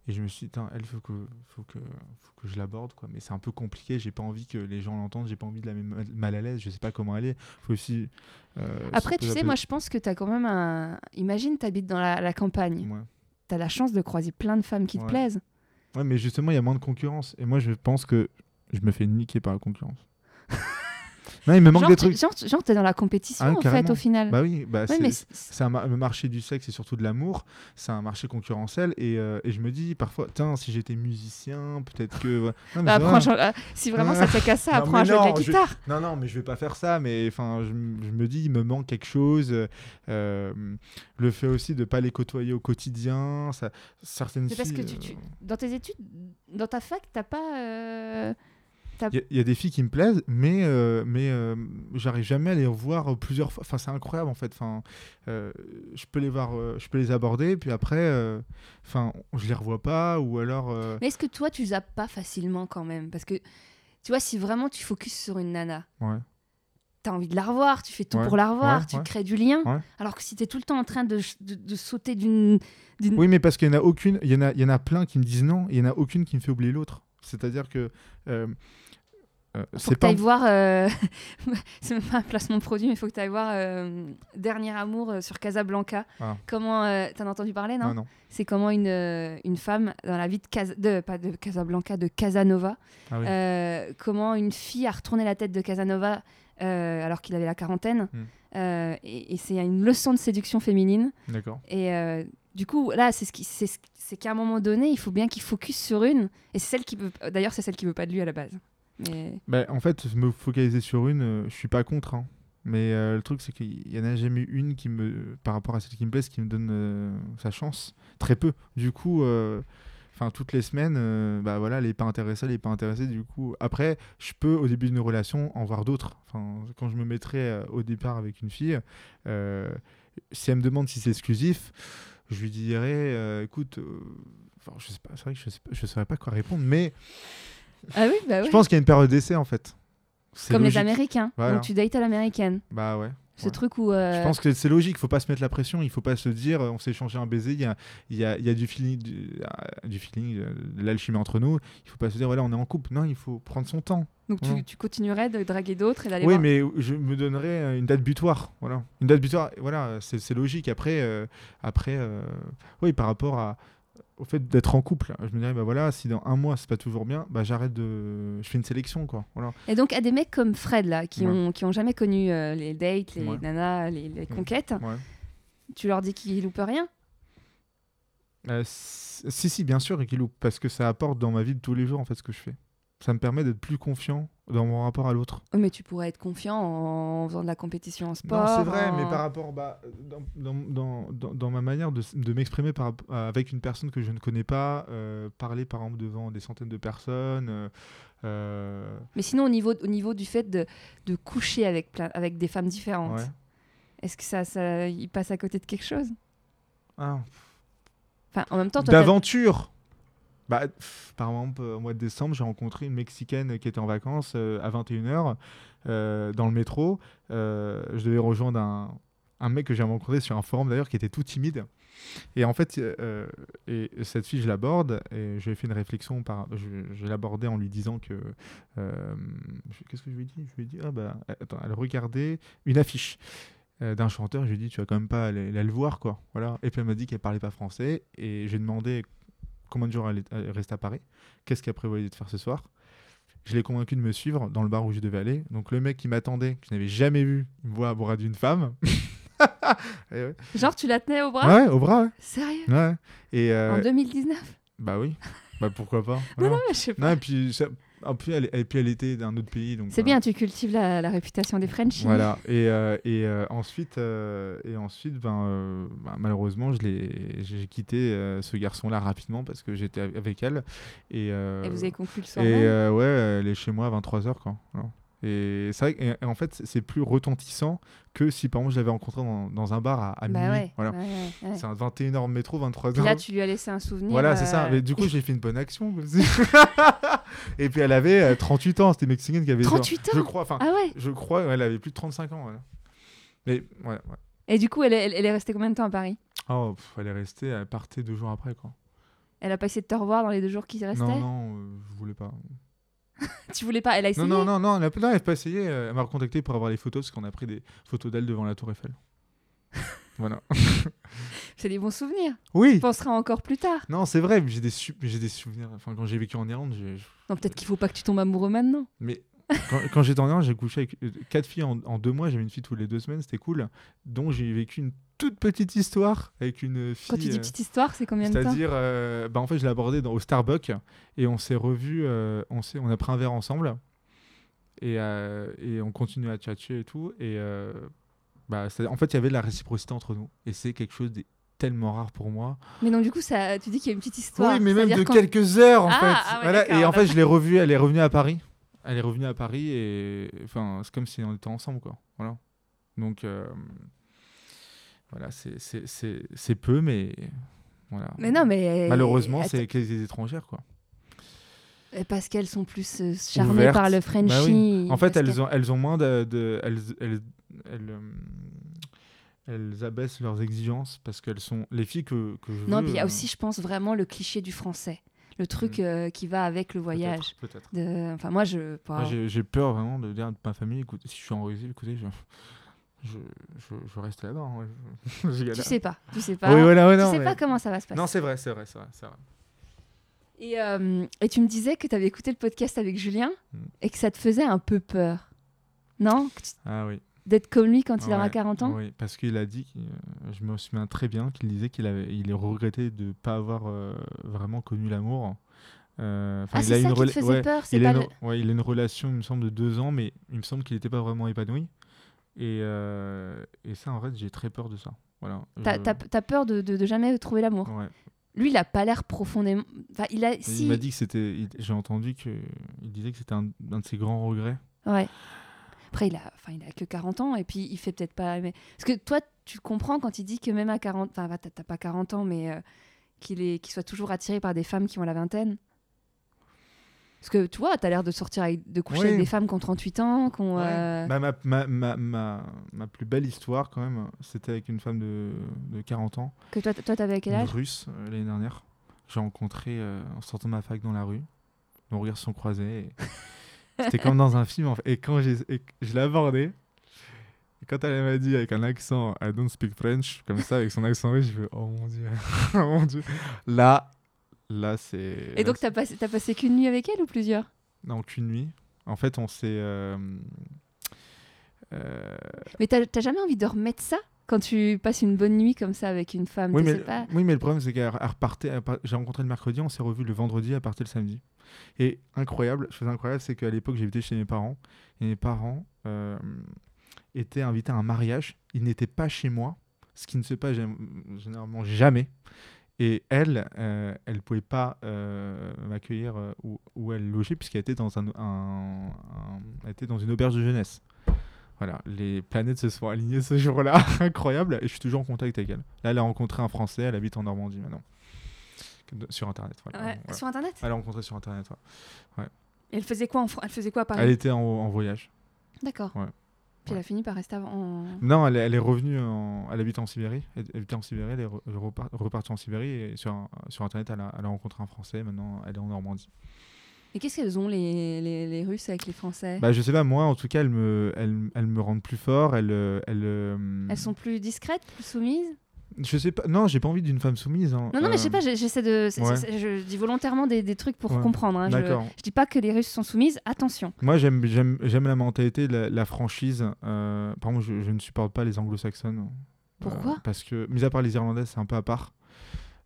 Et je me suis dit, elle faut que, faut que, faut que je l'aborde quoi. Mais c'est un peu compliqué. J'ai pas envie que les gens l'entendent. J'ai pas envie de la mettre mal- à l'aise. Je sais pas comment elle est. Faut aussi. euh, Après, tu sais, peu- moi je pense que t'as quand même un. Imagine, t'habites dans la, la campagne. Ouais. T'as la chance de croiser plein de femmes qui te plaisent. Ouais, mais justement, il y a moins de concurrence. Et moi, je pense que je me fais niquer par la concurrence. Non, il me manque genre, des trucs. genre, genre, t'es dans la compétition Ah, en fait au final. Bah oui, bah c'est- un mar- le marché du sexe et surtout de l'amour, c'est un marché concurrentiel et, euh, et je me dis parfois, tiens, si j'étais musicien, peut-être que. Non, mais Bah, apprends ah, si vraiment ça tient qu'à ça, apprends à jouer de la je- guitare. non, non, mais je vais pas faire ça, mais enfin, je, me dis, il me manque quelque chose. euh, le fait aussi de pas les côtoyer au quotidien, ça, certaines C'est parce que tu, tu- euh, dans tes études, dans ta fac, t'as pas. Euh, Il y, a- il y a des filles qui me plaisent, mais, euh, mais euh, j'arrive jamais à les voir plusieurs fois. Enfin, c'est incroyable en fait. Enfin, euh, je peux les voir, euh, je peux les aborder, puis après, euh, enfin, je les revois pas, ou alors. euh, Mais est-ce que toi, tu zappes pas facilement quand même? Parce que tu vois, si vraiment tu focuses sur une nana, ouais. t'as envie de la revoir, tu fais tout Ouais, pour la revoir, ouais, tu crées du lien. Alors que si t'es tout le temps en train de, de- de sauter d'une. d'une- Oui, mais parce qu'il y en a aucune, il y en a, il y en a plein qui me disent non, et il y en a aucune qui me fait oublier l'autre. C'est-à-dire que. euh, euh, Faut que tu pas. ailles voir, euh, c'est même pas un placement de produit, mais il faut que tu ailles voir euh, Dernier Amour euh, sur Casablanca. Ah. Comment, euh, t'en as entendu parler, non, Non, non. C'est comment une, une femme dans la vie de, Casa- de pas de Casablanca, de Casanova, Ah oui. comment une fille a retourné la tête de Casanova alors qu'il avait la quarantaine. Euh, et et c'est une leçon de séduction féminine. D'accord. Et du coup, là, c'est ce qui, c'est, ce- c'est qu'à un moment donné, il faut bien qu'il focus sur une. Et c'est celle qui veut. D'ailleurs, c'est celle qui veut pas de lui à la base. Mais Bah, en fait, me focaliser sur une, euh, je suis pas contre. hein. Mais euh, le truc, c'est qu'il y en a jamais une qui me, par rapport à celle qui me plaise, qui me donne euh, sa chance. Très peu. Du coup, toutes les semaines, bah voilà, elle est pas intéressée, elle est pas intéressée. Du coup, après, je peux au début d'une relation en voir d'autres. Quand je me mettrai au départ avec une fille, si elle me demande si c'est exclusif, je lui dirais, écoute. je sais pas, c'est vrai que je sais pas, je saurais pas quoi répondre, mais ah oui, bah je pense qu'il y a une période d'essai en fait. Comme logique. les Américains. Voilà. Donc tu dates à l'américaine. Bah ouais. Ce Ouais. truc où. euh, Je pense que c'est logique, il faut pas se mettre la pression, il faut pas se dire euh, on s'est échangé un baiser, il y a, y, a, y a du feeling, du, euh, du feeling, euh, de l'alchimie entre nous, il faut pas se dire voilà on est en couple, non il faut prendre son temps. Donc tu, Ouais. tu continuerais de draguer d'autres et d'aller Oui voir. mais je me donnerais euh, une date butoir, voilà. Une date butoir, voilà, c'est c'est logique. Après, euh, après euh, oui par rapport à, au fait d'être en couple, je me dirais bah voilà si dans un mois c'est pas toujours bien, bah j'arrête de, je fais une sélection quoi, voilà. Et donc à des mecs comme Fred là, qui Ouais. ont qui ont jamais connu euh, les dates, les Ouais. nanas, les, les conquêtes, Ouais. tu leur dis qu'ils loupent rien? Euh, si, si, bien sûr, et qu'il loupe, parce que ça apporte dans ma vie de tous les jours en fait ce que je fais. Ça me permet d'être plus confiant dans mon rapport à l'autre. Mais tu pourrais être confiant en faisant de la compétition en sport. Non, c'est vrai, mais par rapport, bah, dans, dans, dans, ma manière de, de m'exprimer par euh, avec une personne que je ne connais pas, euh, parler par exemple devant des centaines de personnes. euh, Mais sinon au niveau au niveau du fait de, de coucher avec plein, avec des femmes différentes, ouais. est-ce que ça ça il passe à côté de quelque chose? Ah, Enfin en même temps D'aventure bah, Par exemple, euh, au mois de décembre, j'ai rencontré une Mexicaine qui était en vacances euh, à 21h dans le métro. Euh, je devais rejoindre un, mec que j'avais rencontré sur un forum d'ailleurs qui était tout timide. Et en fait, euh, et cette fille, je l'aborde et j'ai fait une réflexion. Par, je, je l'abordais en lui disant que. euh, je- Qu'est-ce que je lui ai dit? Je lui ai dit, ah bah, attends, elle regardait une affiche euh, d'un chanteur. Je lui ai dit, tu vas quand même pas aller, aller le voir, quoi. Voilà. Et puis elle m'a dit qu'elle parlait pas français. Et j'ai demandé combien de jours elle, est- elle reste à Paris, qu'est-ce qu'elle prévoyait de faire ce soir. Je l'ai convaincu de me suivre dans le bar où je devais aller. Donc le mec qui m'attendait, que je n'avais jamais vu, il me voit à bras d'une femme. Ouais. Genre, tu la tenais au bras? Ouais, au bras, ouais. Sérieux? Ouais. Et euh, En 2019 bah oui. Bah pourquoi pas. Non, non, mais je sais pas. Non, et puis, ça- en plus, elle, et puis elle était d'un autre pays. donc C'est bien, tu cultives la, la réputation des Frenchies. Voilà. Et, euh, et euh, ensuite, euh, et ensuite ben, ben, malheureusement, je l'ai- j'ai quitté ce garçon-là rapidement parce que j'étais avec elle. Et, Et vous avez conclu le soir et ouais, elle est chez moi à 23h. Quoi. Voilà. Et c'est vrai que- et- et en fait, c'est- plus retentissant que si par exemple je l'avais rencontré dans, dans un bar à, à Bah minuit. ouais, Voilà. ouais, ouais. C'est un 21h métro, 23h. Puis là, tu lui as laissé un souvenir. Voilà, c'est ça. euh, Mais du coup, j'ai fait une bonne action. et puis elle avait euh, 38 ans. C'était mexicaine qui avait. genre- 38 Je ans crois. Enfin, Ah ouais je crois. elle avait plus de 35 ans. voilà. Mais ouais. Et du coup, elle est, elle- elle est restée combien de temps à Paris? Oh, pff, elle est restée. Elle partait deux jours après, quoi. Elle a pas essayé de te revoir dans les deux jours qui restaient? Non, non, euh, je voulais pas. Tu voulais pas Elle a essayé Non, non, non, non, elle a, non, elle a pas essayé. euh, Elle m'a recontacté pour avoir les photos parce qu'on a pris des photos d'elle devant la Tour Eiffel. voilà. C'est des bons souvenirs. Oui. Tu penseras encore plus tard. Non, c'est vrai. mais J'ai des, su- j'ai des souvenirs. Enfin, quand j'ai vécu en Irlande, j'ai- Non, peut-être qu'il faut pas que tu tombes amoureux maintenant. Mais quand, quand j'étais en Irlande, j'ai couché avec euh, quatre filles en, en deux mois. J'avais une fille toutes les deux semaines, c'était cool. Donc j'ai vécu une toute petite histoire avec une fille. Quand tu dis euh, petite histoire, c'est combien de temps? C'est-à-dire, euh, bah, en fait, je l'ai abordé dans, au Starbucks et on s'est revus, euh, on, s'est- on a pris un verre ensemble et, euh, et on continue à tchatcher et tout. Et bah, en fait, il y avait de la réciprocité entre nous et c'est quelque chose de tellement rare pour moi. Mais donc, du coup, ça, tu dis qu'il y a une petite histoire. Oui, mais même de quand- quelques heures en Ah, fait. ah ouais, Voilà, d'accord, et en fait, je l'ai revue, elle est revenue à Paris. Elle est revenue à Paris et enfin, c'est comme si on était ensemble quoi. Voilà. Donc euh, voilà, c'est- peu, mais voilà. Mais non, mais. Malheureusement, c'est avec les étrangères quoi. Parce qu'elles sont plus euh, charmées Ouvertes. par le Bah Frenchie. En fait, elles ont, elles ont moins de, de- elles, elles, elles, euh, elles abaissent leurs exigences parce qu'elles sont les filles que, que je Non, veux, puis il y a aussi, je pense, vraiment le cliché du français. Le truc euh, qui va avec le voyage. Peut-être. peut-être. De... Enfin, moi, je. j'ai- peur vraiment de dire à ma famille, écoute, si je suis en Brésil, écoutez, je, je, je, je reste là-bas. hein, Tu sais pas. Tu sais pas. Oui, voilà, ouais, tu non, sais mais- pas comment ça va se passer. Non, c'est vrai, c'est vrai, c'est vrai. Et, euh, et tu me disais que tu avais écouté le podcast avec Julien Mm. et que ça te faisait un peu peur. Non? Tu- Ah oui. D'être comme lui quand il aura Ouais, 40 ans Oui, parce qu'il a dit, euh, je me souviens très bien, qu'il disait qu'il avait, il est regretté de ne pas avoir euh, vraiment connu l'amour. Euh, Ah, il a ça une qui te ouais, peur c'est il, a une, le- ouais, il a une relation, il me semble, de deux ans, mais il me semble qu'il n'était pas vraiment épanoui. Et, euh, et ça, en fait, j'ai très peur de ça. Voilà. T'as Je- peur de, de- de jamais trouver l'amour. Lui, il a pas l'air profondément. Enfin, il a. Si. Il m'a dit que c'était. J'ai entendu que il disait que c'était un, un de ses grands regrets. Ouais. Après, il a, enfin, il a que 40 ans et puis il fait peut-être pas. mais- Parce que toi, tu comprends quand il dit que même à 40. Enfin, t'as t'as pas 40 ans, mais euh, qu'il est... qu'il soit toujours attiré par des femmes qui ont la vingtaine. Parce que tu vois, t'as l'air de sortir avec... de coucher Oui. avec des femmes qui ont 38 ans, qui ont. Ouais. euh, Bah, ma, ma, ma, ma, ma plus belle histoire, quand même, c'était avec une femme de, de 40 ans, Que toi, toi, t'avais quel une âge russe, euh, l'année dernière. J'ai rencontré euh, en sortant de ma fac dans la rue. Nos regards se sont croisés. et C'était comme dans un film. en fait. Et quand j'ai, et je et quand elle m'a dit avec un accent I don't speak French, comme ça, avec son accent russe, j'ai fait Oh mon dieu, oh mon dieu. Là, là, c'est. Et donc, t'as passé, t'as passé qu'une nuit avec elle ou plusieurs? Non, qu'une nuit. En fait, on s'est. euh, euh, Mais t'as t'as jamais envie de remettre ça? Quand tu passes une bonne nuit comme ça avec une femme oui, mais, sais pas oui, mais le problème, c'est qu'elle elle repartait. J'ai rencontré le mercredi, on s'est revu le vendredi, elle partait le samedi. Et incroyable, chose incroyable, c'est qu'à l'époque, j'habitais chez mes parents. Et mes parents euh, étaient invités à un mariage. Ils n'étaient pas chez moi, ce qui ne se passe gé- généralement jamais. Et elle, euh, elle ne pouvait pas euh, m'accueillir où, elle logeait, puisqu'elle était, un, était dans une auberge de jeunesse. Voilà, les planètes se sont alignées ce jour-là, incroyable, et je suis toujours en contact avec elle. Là, elle a rencontré un Français, elle habite en Normandie maintenant, De- sur Internet. Voilà, Ouais, voilà. Sur internet Elle l'a rencontré sur Internet. ouais. Et Elle faisait quoi en Elle faisait quoi à Paris Elle était en, en voyage. D'accord. Ouais. Puis elle a fini par rester en. Non, elle, est- elle est revenue, en, elle habite en Sibérie. Elle, elle habitait en Sibérie, elle est re- repar- repartie en Sibérie et sur, sur Internet, elle a, elle a rencontré un Français. Maintenant, elle est en Normandie. Et qu'est-ce qu'elles ont, les, les, les Russes, avec les Français? Bah, je sais pas, moi, en tout cas, elles me, elles, elles me rendent plus fort. Elles, elles, euh, Elles sont plus discrètes, plus soumises? Je sais pas. Non, j'ai pas envie d'une femme soumise. hein. Non, non, mais je sais Euh, pas, j'essaie de. ouais. je dis volontairement des, des trucs pour Ouais. comprendre. hein, je, D'accord. je dis pas que les Russes sont soumises, attention. Moi, j'aime, j'aime, j'aime la mentalité, la, la franchise. Euh, par contre, je, je ne supporte pas les anglo-saxonnes. Euh, Pourquoi? Parce que, mis à part les irlandaises, c'est un peu à part.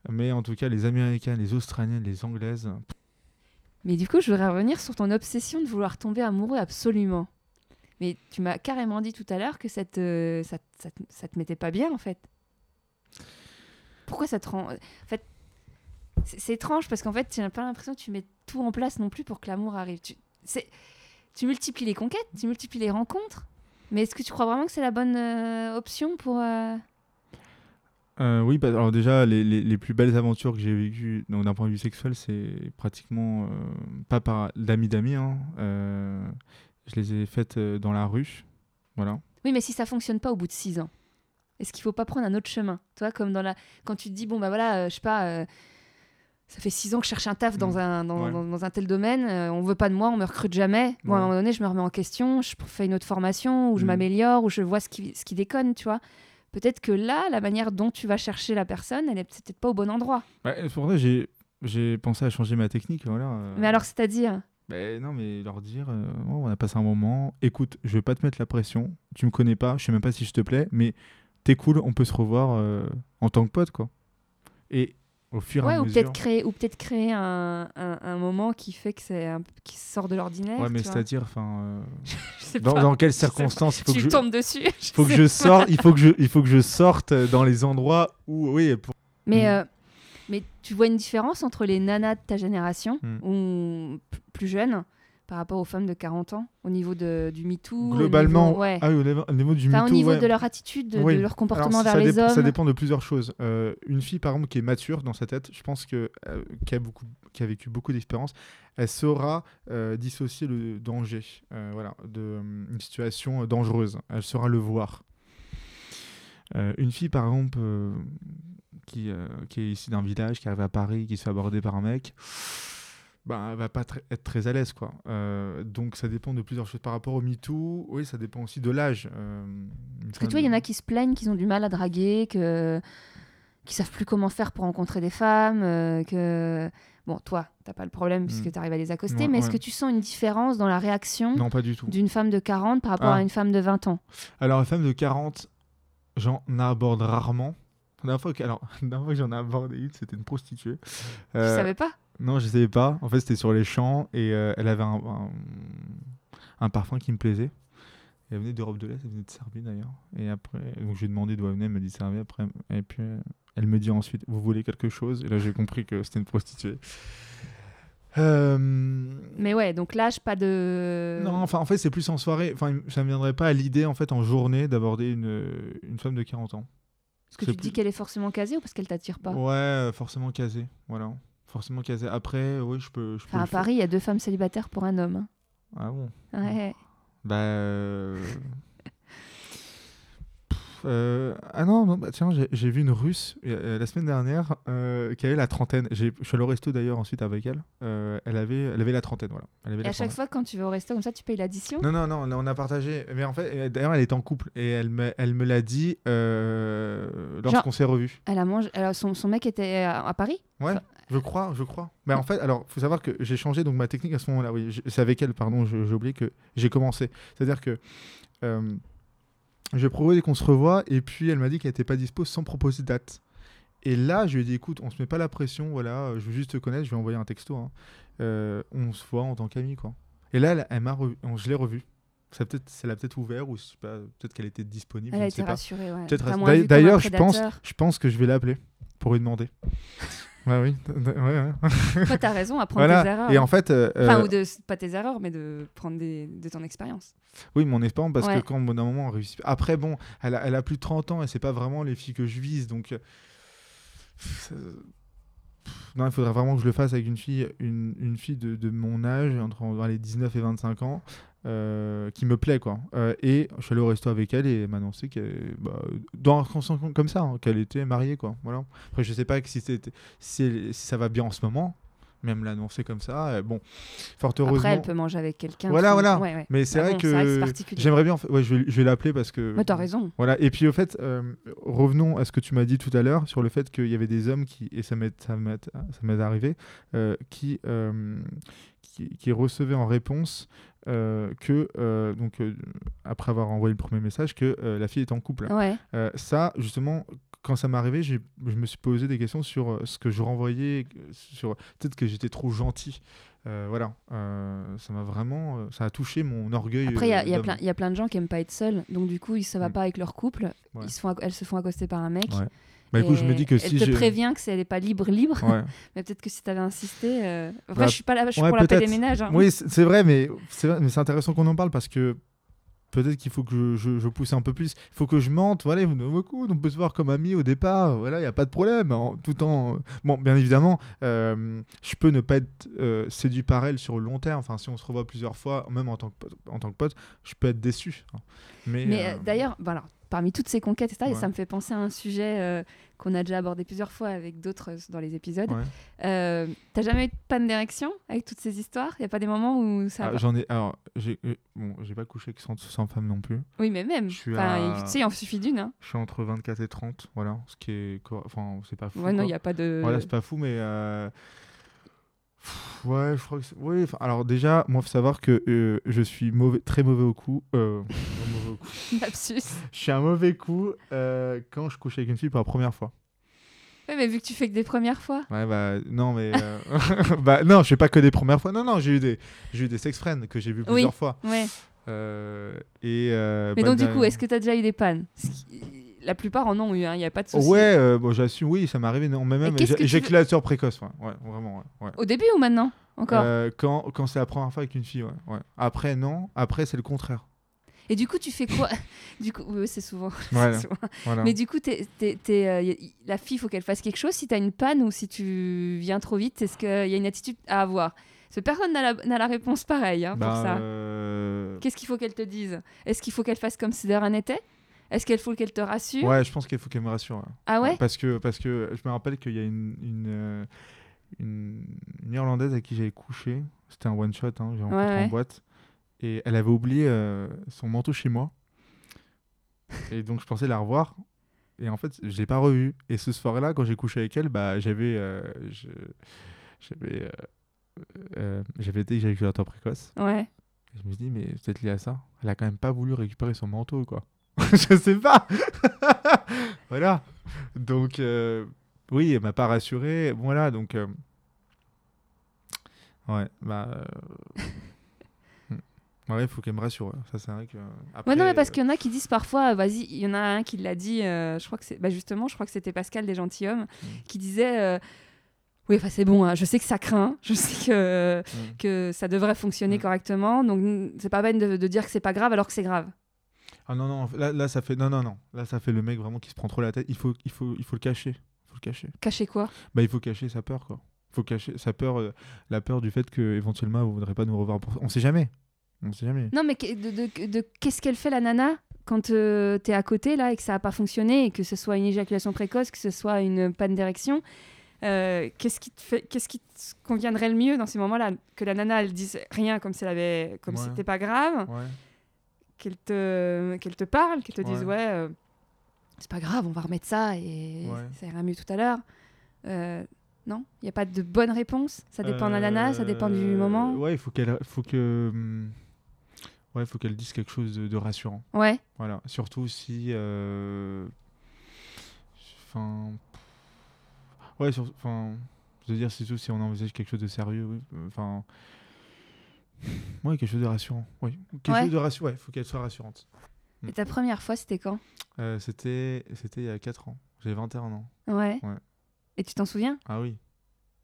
Mais en tout cas, les américaines, les australiennes, les anglaises. Mais du coup, je voudrais revenir sur ton obsession de vouloir tomber amoureux absolument. Mais tu m'as carrément dit tout à l'heure que ça te, ça, te- ça, te- ça te mettait pas bien, en fait. Pourquoi ça te rend... En fait, c'est étrange parce qu'en fait, tu n'as pas l'impression que tu mets tout en place non plus pour que l'amour arrive. Tu, multiplies les conquêtes, tu multiplies les rencontres. Mais est-ce que tu crois vraiment que c'est la bonne euh, option pour... euh, Euh, oui, bah, alors déjà, les, les- les plus belles aventures que j'ai vécues d'un point de vue sexuel, c'est pratiquement pas par d'amis d'amis. hein. Je les ai faites dans la rue. Voilà. Oui, mais si ça fonctionne pas au bout de six ans, est-ce qu'il faut pas prendre un autre chemin? Toi, comme dans la... quand tu te dis, bon, bah voilà, euh, je sais pas, euh, ça fait six ans que je cherche un taf dans, Mm. un, dans, Ouais. dans- dans un tel domaine, euh, on veut pas de moi, on me recrute jamais. Bon, à un moment donné, je me remets en question, je fais une autre formation, ou je Mm. m'améliore, ou je vois ce qui, ce qui déconne, tu vois. Peut-être que là, la manière dont tu vas chercher la personne, elle est peut-être pas au bon endroit. Ouais, c'est pour ça que j'ai, j'ai pensé à changer ma technique. Voilà. euh. Mais alors, c'est-à-dire? Ben non, mais leur dire, euh, Oh, on a passé un moment, écoute, je vais pas te mettre la pression, tu me connais pas, je sais même pas si je te plais, mais t'es cool, on peut se revoir euh, en tant que pote, quoi. Et au fur et Ouais, à ou mesure... peut-être créer, ou peut-être créer un, un- un moment qui fait que c'est un- qui sort de l'ordinaire. Ouais, mais c'est-à-dire, enfin, euh, Je dans, dans quelles circonstances il faut que tu je... tombes dessus. je faut que je sorte, il faut que je, il faut que je sorte dans les endroits où, oui, pour... Mais, Mm. euh, mais tu vois une différence entre les nanas de ta génération, Mm. ou plus jeunes, par rapport aux femmes de 40 ans, au niveau de, du MeToo au globalement, niveau- ouais. ah oui, au niveau, au niveau du Enfin, au MeToo, niveau ouais. de leur attitude, de, Oui. de leur comportement Alors, vers les dép- Ça hommes. dépend de plusieurs choses. Euh, une fille, par exemple, qui est mature dans sa tête, je pense que euh, qui a beaucoup, qui a vécu beaucoup d'expérience, elle saura euh, dissocier le danger, voilà, de euh, une situation dangereuse. Elle saura le voir. Une fille, par exemple, qui, qui est ici d'un village, qui arrive à Paris, qui se fait aborder par un mec. Ben, elle va pas tr- être très à l'aise quoi. Euh, donc ça dépend de plusieurs choses par rapport au MeToo. Oui, ça dépend aussi de l'âge. Euh, une Parce que femme- toi, il y en a qui se plaignent, qu'ils ont du mal à draguer, que qui savent plus comment faire pour rencontrer des femmes, euh, que bon, toi, t'as pas le problème puisque Mm. tu arrives à les accoster, Ouais, mais est-ce ouais. que tu sens une différence dans la réaction Non, pas du tout. d'une femme de 40 par rapport Ah. à une femme de 20 ans? Alors, la femme de 40, j'en aborde rarement. La dernière fois que, alors, la dernière fois que j'en ai abordé une, c'était une prostituée. Tu Euh, savais pas? Non, je savais pas. En fait, c'était sur les champs et euh, elle avait un, un, un parfum qui me plaisait. Elle venait d'Europe de l'Est, elle venait de Serbie d'ailleurs. Et après, donc j'ai demandé d'où elle venait, elle me dit Serbie. Après, et puis euh, elle me dit ensuite Vous voulez quelque chose? Et là, j'ai compris que c'était une prostituée. Euh, Mais ouais, donc l'âge, pas de. Non, enfin, en fait, c'est plus en soirée. Enfin, ça ne me viendrait pas à l'idée, en fait, en journée, d'aborder une, une femme de 40 ans. Est-ce que tu te dis qu'elle est forcément casée ou parce qu'elle t'attire pas? Ouais, forcément casée. Voilà. Forcément casée. Après, oui, je peux. Je peux Enfin, le à. Paris, il y a deux femmes célibataires pour un homme. hein. Ah bon? Ouais. Bah. Euh, Ah non, non bah, tiens, j'ai- vu une russe euh, la semaine dernière euh, qui avait la trentaine. Je suis allé au resto d'ailleurs ensuite avec elle. Elle, avait, elle avait la trentaine, voilà. Elle avait Et la à chaque fois, quand tu vas au resto comme ça, tu payes l'addition? Non, non, non, on a partagé. Mais en fait, d'ailleurs, elle est en couple et elle me, elle me l'a dit lorsqu'on s'est revus. Elle a mangé. alors, son, son mec était à, Paris? Ouais, je crois, je crois. Mais en fait, alors, faut savoir que j'ai changé donc ma technique à ce moment-là. Oui, c'est avec elle, pardon, j'ai oublié que j'ai commencé. C'est-à-dire que euh, j'ai proposé qu'on se revoie et puis elle m'a dit qu'elle n'était pas dispo sans proposer de date. Et là, je lui ai dit, écoute, on se met pas la pression, voilà, euh, je veux juste te connaître, je vais envoyer un texto. hein. Euh, on se voit en tant qu'amis, quoi. Et là, elle, elle m'a je l'ai revue. Ça peut-être, ça l'a peut-être ouvert ou je peut-être qu'elle était disponible. Elle je a été rassurée, ouais. D'ailleurs- je pense-. Je pense que je vais l'appeler pour lui demander. ouais, oui. ouais, ouais. Toi, t'as raison à prendre Voilà. tes erreurs. Et en fait, euh, Enfin, euh, ou de, pas tes erreurs, mais de prendre des, de ton expérience. oui, mon espérance, parce Ouais. que quand au bout d'un moment, on réussit. Après, bon, elle a, elle a plus de 30 ans et c'est pas vraiment les filles que je vise, donc. euh, ça- non, il faudrait vraiment que je le fasse avec une fille, une, une fille de, de mon âge, entre les 19 et 25 ans, euh, qui me plaît, quoi. Euh, et je suis allé au resto avec elle et elle m'a annoncé qu'elle, bah, dans un sens comme ça, hein, qu'elle était mariée, quoi. Voilà. Après, je sais pas si, si, si ça va bien en ce moment, même l'annoncer comme ça. euh, bon, fort heureusement. Après, elle peut manger avec quelqu'un. Voilà, qui- voilà. Ouais, ouais. Mais c'est Bah vrai bon, que j'aimerais bien. Ouais, je vais, je vais l'appeler parce que. Mais t'as raison. Voilà. Et puis au fait, euh, revenons à ce que tu m'as dit tout à l'heure sur le fait qu'il y avait des hommes qui, et ça m'est arrivé, euh, qui, euh, qui qui recevaient en réponse euh, que euh, donc euh, après avoir envoyé le premier message que la fille est en couple. Ouais. Ça, justement, quand ça m'est arrivé, je me suis posé des questions sur euh, ce que je renvoyais, euh, sur peut-être que j'étais trop gentil. Euh, voilà, Euh, ça m'a vraiment, ça a touché mon orgueil. Après, il y, a- plein- de gens qui aiment pas être seuls. Donc, du coup, ça va Mm. pas avec leur couple. Ouais. Ils se font, elles se font accoster par un mec. Ouais. Bah écoute, je me dis que elle si te prévient que c'est elle est pas libre, libre. Ouais. mais peut-être que si t'avais insisté. euh, Après, Bah, je suis pas là, je suis pour la paix des ménages. hein. Oui, c'est c'est vrai, mais c'est vrai, mais c'est intéressant qu'on en parle parce que peut-être qu'il faut que je, je- je pousse un peu plus. Il faut que je mente. Voilà, on peut se voir comme amis au départ. Voilà, il y a pas de problème. en- tout en bon, bien évidemment, euh, je peux ne pas être euh, séduit par elle sur le long terme. Enfin, si on se revoit plusieurs fois, même en tant que pote, en tant que pote, je peux être déçu. hein. Mais, Mais euh, euh, d'ailleurs, voilà, parmi toutes ces conquêtes, etc., et Ouais. ça me fait penser à un sujet euh, qu'on a déjà abordé plusieurs fois avec d'autres euh, dans les épisodes. ouais. Euh, T'as jamais eu de panne d'érection avec toutes ces histoires? Il y a pas des moments où ça. Ah, J'en ai. Alors, j'ai bon, pas couché avec 100, 100 femmes non plus. Oui, mais même. Enfin, à- Tu sais, il en suffit d'une. Hein. Je suis entre 24 et 30, voilà, ce qui est, enfin, c'est pas fou. Ouais, non, il n'y a pas de. Voilà, c'est pas fou, mais. Ouais, je crois que. enfin, alors déjà, moi, faut savoir que euh, je suis mauvais, très mauvais au coup. euh, pas mauvais au coup. lapsus. Je suis un mauvais coup euh, quand je couche avec une fille pour la première fois. Oui, mais vu que tu fais que des premières fois. Ouais, bah, non, mais. euh, bah, non, je fais pas que des premières fois. Non, non, j'ai eu des, j'ai eu des sex friends que j'ai vus Oui. plusieurs fois. Ouais. Euh, et. euh, Mais bah, donc, du coup, est-ce que tu as déjà eu des pannes? La plupart en ont eu, il n'y a pas de souci. Ouais, bon, j'assume, oui, ça m'est arrivé. Non, mais même tu veux- précoce, ouais, ouais, vraiment, ouais. Au début ou maintenant Encore? Quand quand c'est la première fois avec une fille, ouais, ouais. Après, non. Après, c'est le contraire. Et du coup, tu fais quoi Du coup, oui, c'est souvent. c'est Voilà. souvent. Voilà. Mais du coup, t'es- t'es- t'es, euh, la fille, il faut qu'elle fasse quelque chose. Si tu as une panne ou si tu viens trop vite, est-ce qu'il y a une attitude à avoir? Parce que personne n'a la, n'a la réponse pareille hein, Bah, pour ça. euh, Qu'est-ce qu'il faut qu'elle te dise? Est-ce qu'il faut qu'elle fasse comme si de rien n'était? Est-ce qu'il faut qu'elle te rassure? Ouais, je pense qu'il faut qu'elle me rassure. Ah ouais? Parce que, parce que je me rappelle qu'il y a une, une, euh, une, une Irlandaise avec qui j'avais couché. C'était un one shot, hein, j'ai rencontré ouais. en boîte. Et elle avait oublié euh, son manteau chez moi. Et donc je pensais la revoir. Et en fait, je l'ai pas revue. Et ce soir-là, quand j'ai couché avec elle, bah, j'avais euh, j'avais euh, euh, j'avais été éjaculateur précoce. Ouais. Et je me dis, mais c'est peut-être lié à ça. Elle a quand même pas voulu récupérer son manteau, quoi. je sais pas. voilà. Donc, euh, oui, elle m'a pas rassuré. Voilà, donc. Ouais, bah. Ouais, il faut qu'elle me rassure. ouais. Ça, c'est vrai que. Après, Ouais, non, mais parce euh, qu'il y en a qui disent parfois, euh, vas-y, il y en a un qui l'a dit, euh, je crois que c'est, bah justement, je crois que c'était Pascal des gentilshommes, Mm. qui disait, euh, oui, enfin c'est bon, hein, je sais que ça craint, je sais que, Mm. que ça devrait fonctionner Mm. correctement, donc c'est pas peine de, de dire que c'est pas grave alors que c'est grave. Ah non, non, là, là, ça fait. Non, non, non. Là, ça fait le mec vraiment qui se prend trop la tête. Il faut, il faut, il faut le cacher. Il faut le cacher. Cacher quoi? Bah, il faut cacher sa peur, quoi. Il faut cacher sa peur, euh, la peur du fait que éventuellement vous voudrez pas nous revoir. Pour... On sait jamais. On sait jamais. Non, mais de, de- de- qu'est-ce qu'elle fait la nana quand euh, t'es à côté là et que ça a pas fonctionné et que ce soit une éjaculation précoce, que ce soit une panne d'érection euh, qu'est-ce qui te fait, qu'est-ce qui te conviendrait le mieux dans ces moments-là? Que la nana elle dise rien comme si elle avait, comme Ouais. c'était pas grave, Ouais. qu'elle te, qu'elle te parle, qu'elle te dise Ouais. euh, c'est pas grave, on va remettre ça et ça ira mieux tout à l'heure. Euh, non, il y a pas de bonne réponse? Ça dépend de la nana, ça dépend du moment? Ouais, il faut qu'elle, faut que, hum, ouais, faut qu'elle dise quelque chose de, de rassurant. Ouais. Voilà. Surtout si, euh, enfin, ouais, sur- enfin, je veux dire, surtout si on envisage quelque chose de sérieux, oui. euh, Enfin, ouais, quelque chose de rassurant. Oui, quelque Ouais. chose de rassurant. Ouais, faut qu'elle soit rassurante. Et ta première fois, c'était quand? Euh, c'était, il y a 4 ans. J'avais 21 ans. Ouais. Ouais. Et tu t'en souviens? Ah oui.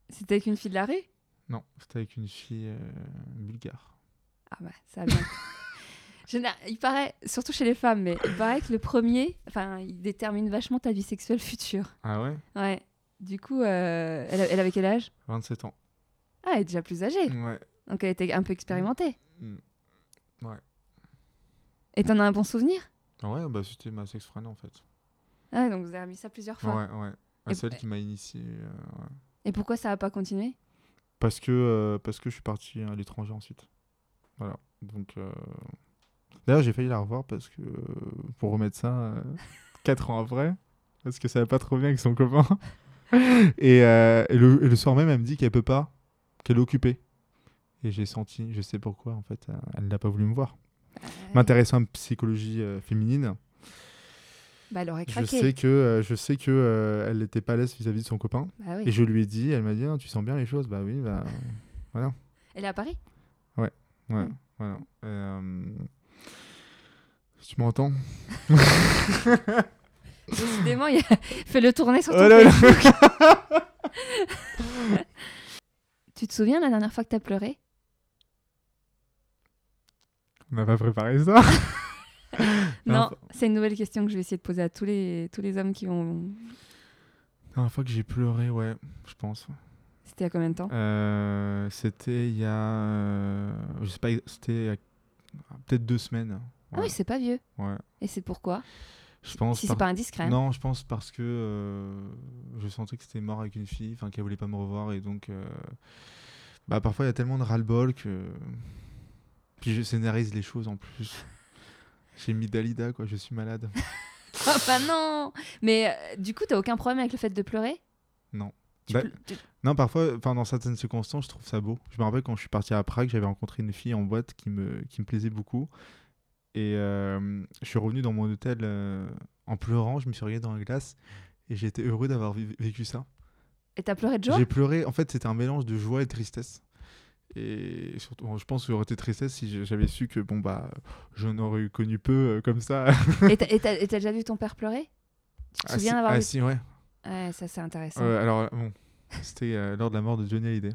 C'était avec une fille de la rue? Non, c'était avec une fille euh, bulgare. Ah bah, ça a bien. Il paraît, surtout chez les femmes, mais il paraît que le premier, enfin, il détermine vachement ta vie sexuelle future. Ah ouais? Ouais. Du coup, euh, elle, elle avait quel âge? 27 ans. Ah, elle est déjà plus âgée. Ouais. Donc elle était un peu expérimentée. Mm. Et t'en as un bon souvenir? Ouais, bah c'était ma sex friend en fait. Ah, donc vous avez mis ça plusieurs fois. Ouais, ouais. Et- celle qui m'a initié. euh, ouais. Et pourquoi ça a pas continué? Parce que, euh, parce que je suis parti à l'étranger ensuite. Voilà. Donc. Euh, D'ailleurs, j'ai failli la revoir parce que. euh, Pour remettre ça 4 ans après. Parce que ça va pas trop bien avec son copain. et, euh, et le, et le soir même, elle me dit qu'elle peut pas. Qu'elle est occupée. Et j'ai senti, je sais pourquoi en fait, euh, elle n'a pas voulu me voir. M'intéressant en psychologie euh, féminine. Bah, elle aurait Je craqué. sais que, euh, je sais que euh, elle n'était pas à l'aise vis-à-vis de son copain. Bah oui. Et je lui ai dit, elle m'a dit, Ah, tu sens bien les choses Bah oui, bah Elle est à Paris? Ouais, Mm. voilà. Euh, Tu m'entends Décidément, il a fait le tourner sur ton Oh là là. Facebook. Tu te souviens la dernière fois que t'as pleuré? On n'a pas préparé ça. Non, c'est une nouvelle question que je vais essayer de poser à tous les, tous les hommes qui vont. La dernière fois que j'ai pleuré, ouais, je pense. C'était il y a combien de temps? Euh, c'était il y a, euh, je sais pas, c'était a peut-être deux semaines. Ah oui, c'est pas vieux. ouais. Et c'est pourquoi? Je pense. Si c'est pas indiscret. Non, je pense parce que euh, je sentais que c'était mort avec une fille, enfin qu'elle voulait pas me revoir et donc euh, bah parfois il y a tellement de ras-le-bol que puis je scénarise les choses en plus. J'ai mis Dalida quoi, je suis malade. Ah bah non Mais euh, du coup, t'as aucun problème avec le fait de pleurer? Non. Bah, ple- tu- Non, parfois, enfin dans certaines circonstances, je trouve ça beau. Je me rappelle quand je suis parti à Prague, j'avais rencontré une fille en boîte qui me qui me plaisait beaucoup et euh, je suis revenu dans mon hôtel euh, en pleurant, je me suis regardé dans la glace et été heureux d'avoir vécu ça. Et t'as pleuré de joie? J'ai pleuré. En fait, c'était un mélange de joie et de tristesse. Et surtout, bon, je pense que j'aurais été tristesse si j'avais su que bon bah, j'en aurais connu peu euh, comme ça. Et t'as- déjà vu ton père pleurer? Tu te Ah, souviens si, d'avoir ah, vu? si, ouais. Ouais, ça c'est intéressant. Alors bon, c'était euh, lors de la mort de Johnny Hallyday.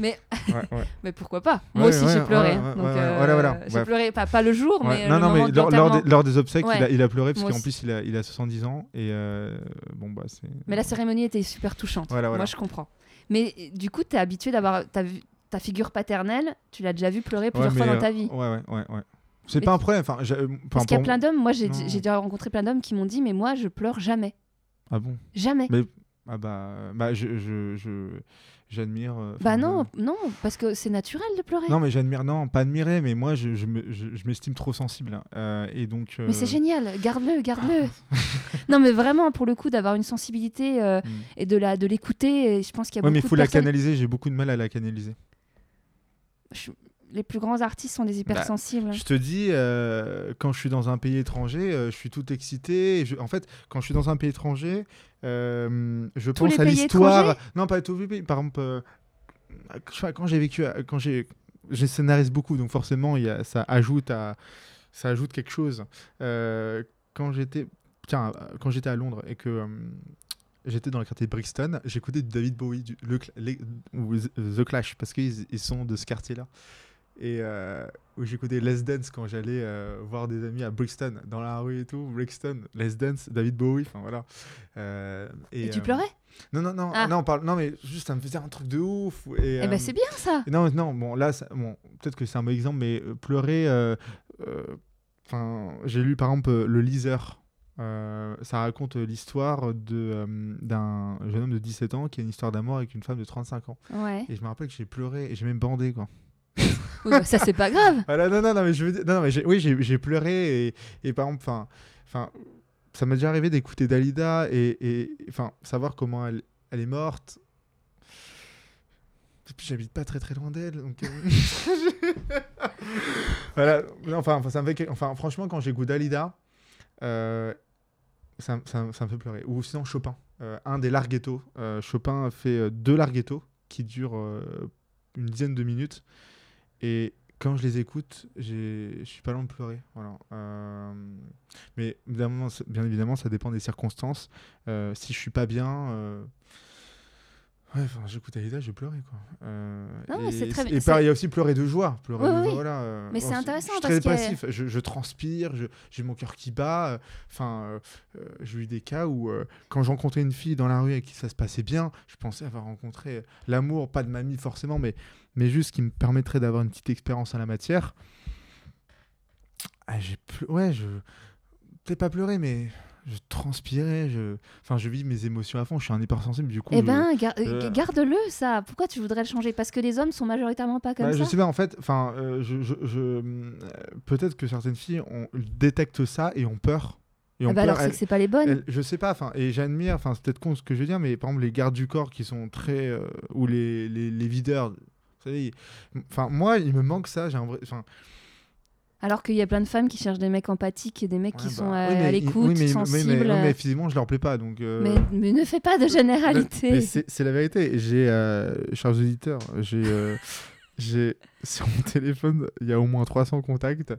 Mais, mais pourquoi pas? Moi aussi j'ai pleuré. euh. J'ai pleuré, pas, pas le jour, mais non, le non, moment mais lors, lors des, l'enterrement. lors des obsèques, il, a, Ouais. il a pleuré parce qu'en plus il a, il a 70 ans et euh, bon bah c'est. Mais la cérémonie était super touchante. Voilà, voilà. Moi, je comprends. Mais euh, du coup, tu es habitué d'avoir ta figure paternelle, tu l'as déjà vu pleurer plusieurs Ouais, fois dans ta euh, vie. Ouais, ouais, ouais, ouais. C'est pas un problème. Enfin, j'ai- enfin, Parce qu'il y a plein d'hommes, moi j'ai déjà rencontré plein d'hommes qui m'ont dit, mais moi je pleure jamais. Ah bon? Jamais. Mais ah bah, bah je, je, je- j'admire. euh, bah non, non, parce que c'est naturel de pleurer. Non, mais j'admire, non, pas admirer, mais moi, je, je, je- je m'estime trop sensible. hein. Euh, et donc. Mais c'est euh, génial, garde-le, garde-le. non, mais vraiment, pour le coup, d'avoir une sensibilité hmm. et de la de l'écouter, je pense qu'il y a Ouais, mais il beaucoup faut de la personnes. canaliser, j'ai beaucoup de mal à la canaliser. Les plus grands artistes sont des hypersensibles. Je te dis, euh, quand je suis dans un pays étranger, euh, je suis tout excité. et je- En fait, quand je suis dans un pays étranger, euh, je Tous pense à l'histoire. Non, pas tous les pays. Par exemple, quand j'ai vécu, à- quand j'ai, j'ai scénarise beaucoup, donc forcément, il y a, ça ajoute à, ça ajoute quelque chose. Quand j'étais, tiens, quand j'étais à Londres et que j'étais dans le quartier de Brixton, j'écoutais David Bowie, du, le, les- ou The The Clash, parce qu'ils ils sont de ce quartier-là. Et euh, où j'écoutais Les Dance quand j'allais euh, voir des amis à Brixton, dans la rue et tout. Brixton, Les Dance, David Bowie, enfin voilà. Euh, Et, tu pleurais? Non, non, non, Ah. non, on parle- non, mais juste ça me faisait un truc de ouf. Et, Eh ben c'est bien ça. non, non, bon, là, ça- bon, peut-être que c'est un mauvais exemple, mais pleurer. Enfin, j'ai lu par exemple Le Liseur. Euh, ça raconte l'histoire de, euh, d'un jeune homme de 17 ans qui a une histoire d'amour avec une femme de 35 ans. Ouais. Et je me rappelle que j'ai pleuré et j'ai même bandé, quoi. Bah, ça c'est pas grave. Voilà, non, non, non, mais je veux dire, non, non, mais oui, j'ai, pleuré et, et par exemple, enfin, ça m'est déjà arrivé d'écouter Dalida et, enfin, savoir comment elle, elle est morte. J'habite pas très très loin d'elle, donc. euh, voilà, enfin, ça me fait, enfin, franchement, quand j'écoute Dalida, euh, ça, ça me- fait pleurer. Ou sinon Chopin, euh, un des larghettos. Chopin fait deux larghettos qui durent une dizaine de minutes. Et quand je les écoute, je suis pas loin de pleurer. Voilà. Euh, mais évidemment, bien évidemment, ça dépend des circonstances. Euh, si je suis pas bien, euh, Ouais, enfin, j'écoutais Aïda, je quoi. Euh, Non, mais et très- Et c'est- pareil, il y a aussi pleurer de joie. Pleurer Oui, de oui, voilà. Mais c'est intéressant Je suis parce très que- passif. Je, je transpire, j'ai mon cœur qui bat. Enfin, j'ai eu des cas où quand je rencontrais une fille dans la rue et qui ça se passait bien, je pensais avoir rencontré l'amour, pas de mamie forcément, mais mais juste qui me permettrait d'avoir une petite expérience en la matière. Ah, j'ai pleu- ouais, je peut-être pas pleurer, mais je transpirais, je enfin je vis mes émotions à fond, je suis un hypersensible du coup. Eh je- ben, gar- euh, euh, garde-le, ça. Pourquoi tu voudrais le changer? Parce que les hommes sont majoritairement pas comme Bah, ça je sais pas, en fait, enfin, euh, je, je- je- peut-être que certaines filles ont, détectent ça et ont peur. Et Ah bah alors, c'est que c'est pas les bonnes. elles- je sais pas, enfin, et j'admire, enfin, c'est peut-être con ce que je veux dire, mais par exemple, les gardes du corps qui sont très. euh, ou les, les, les videurs, vous savez, enfin, moi, il me manque ça, j'ai un vrai. Enfin, Alors qu'il y a plein de femmes qui cherchent des mecs empathiques et des mecs qui ouais, sont bah, à, oui, mais- à oui, l'écoute, mais- oui, mais- sensibles. oui, mais physiquement, je leur plais pas, donc. euh, mais, mais ne fais pas de généralité. Mais c'est c'est la vérité. J'ai, euh, chers auditeurs, j'ai, euh, j'ai sur mon téléphone, il y a au moins 300 contacts.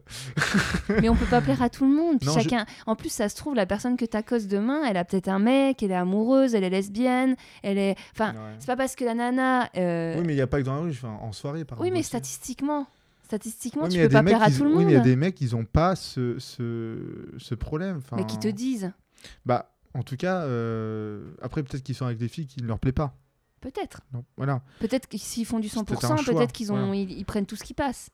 Mais on peut pas plaire à tout le monde. Puis Non, je- chacun. En plus, ça se trouve, la personne que t'accoses demain, elle a peut-être un mec, elle est amoureuse, elle est lesbienne, elle est. Enfin, Ouais. c'est pas parce que la nana. euh, Oui, mais il n'y a pas que dans la rue, enfin, en soirée, par oui, exemple. mais aussi. statistiquement, statistiquement, Oui, mais tu il y a peux des pas mecs plaire à tout le Oui, monde. mais il y a des mecs, ils n'ont pas ce, ce, ce problème. Enfin, Mais qui te disent, Bah, en tout cas, euh, après, peut-être qu'ils sont avec des filles qui ne leur plaît pas. Peut-être. Voilà. Peut-être que s'ils font du C'est peut-être un 100%, choix, peut-être qu'ils ont, voilà. ils, ils prennent tout ce qui passe.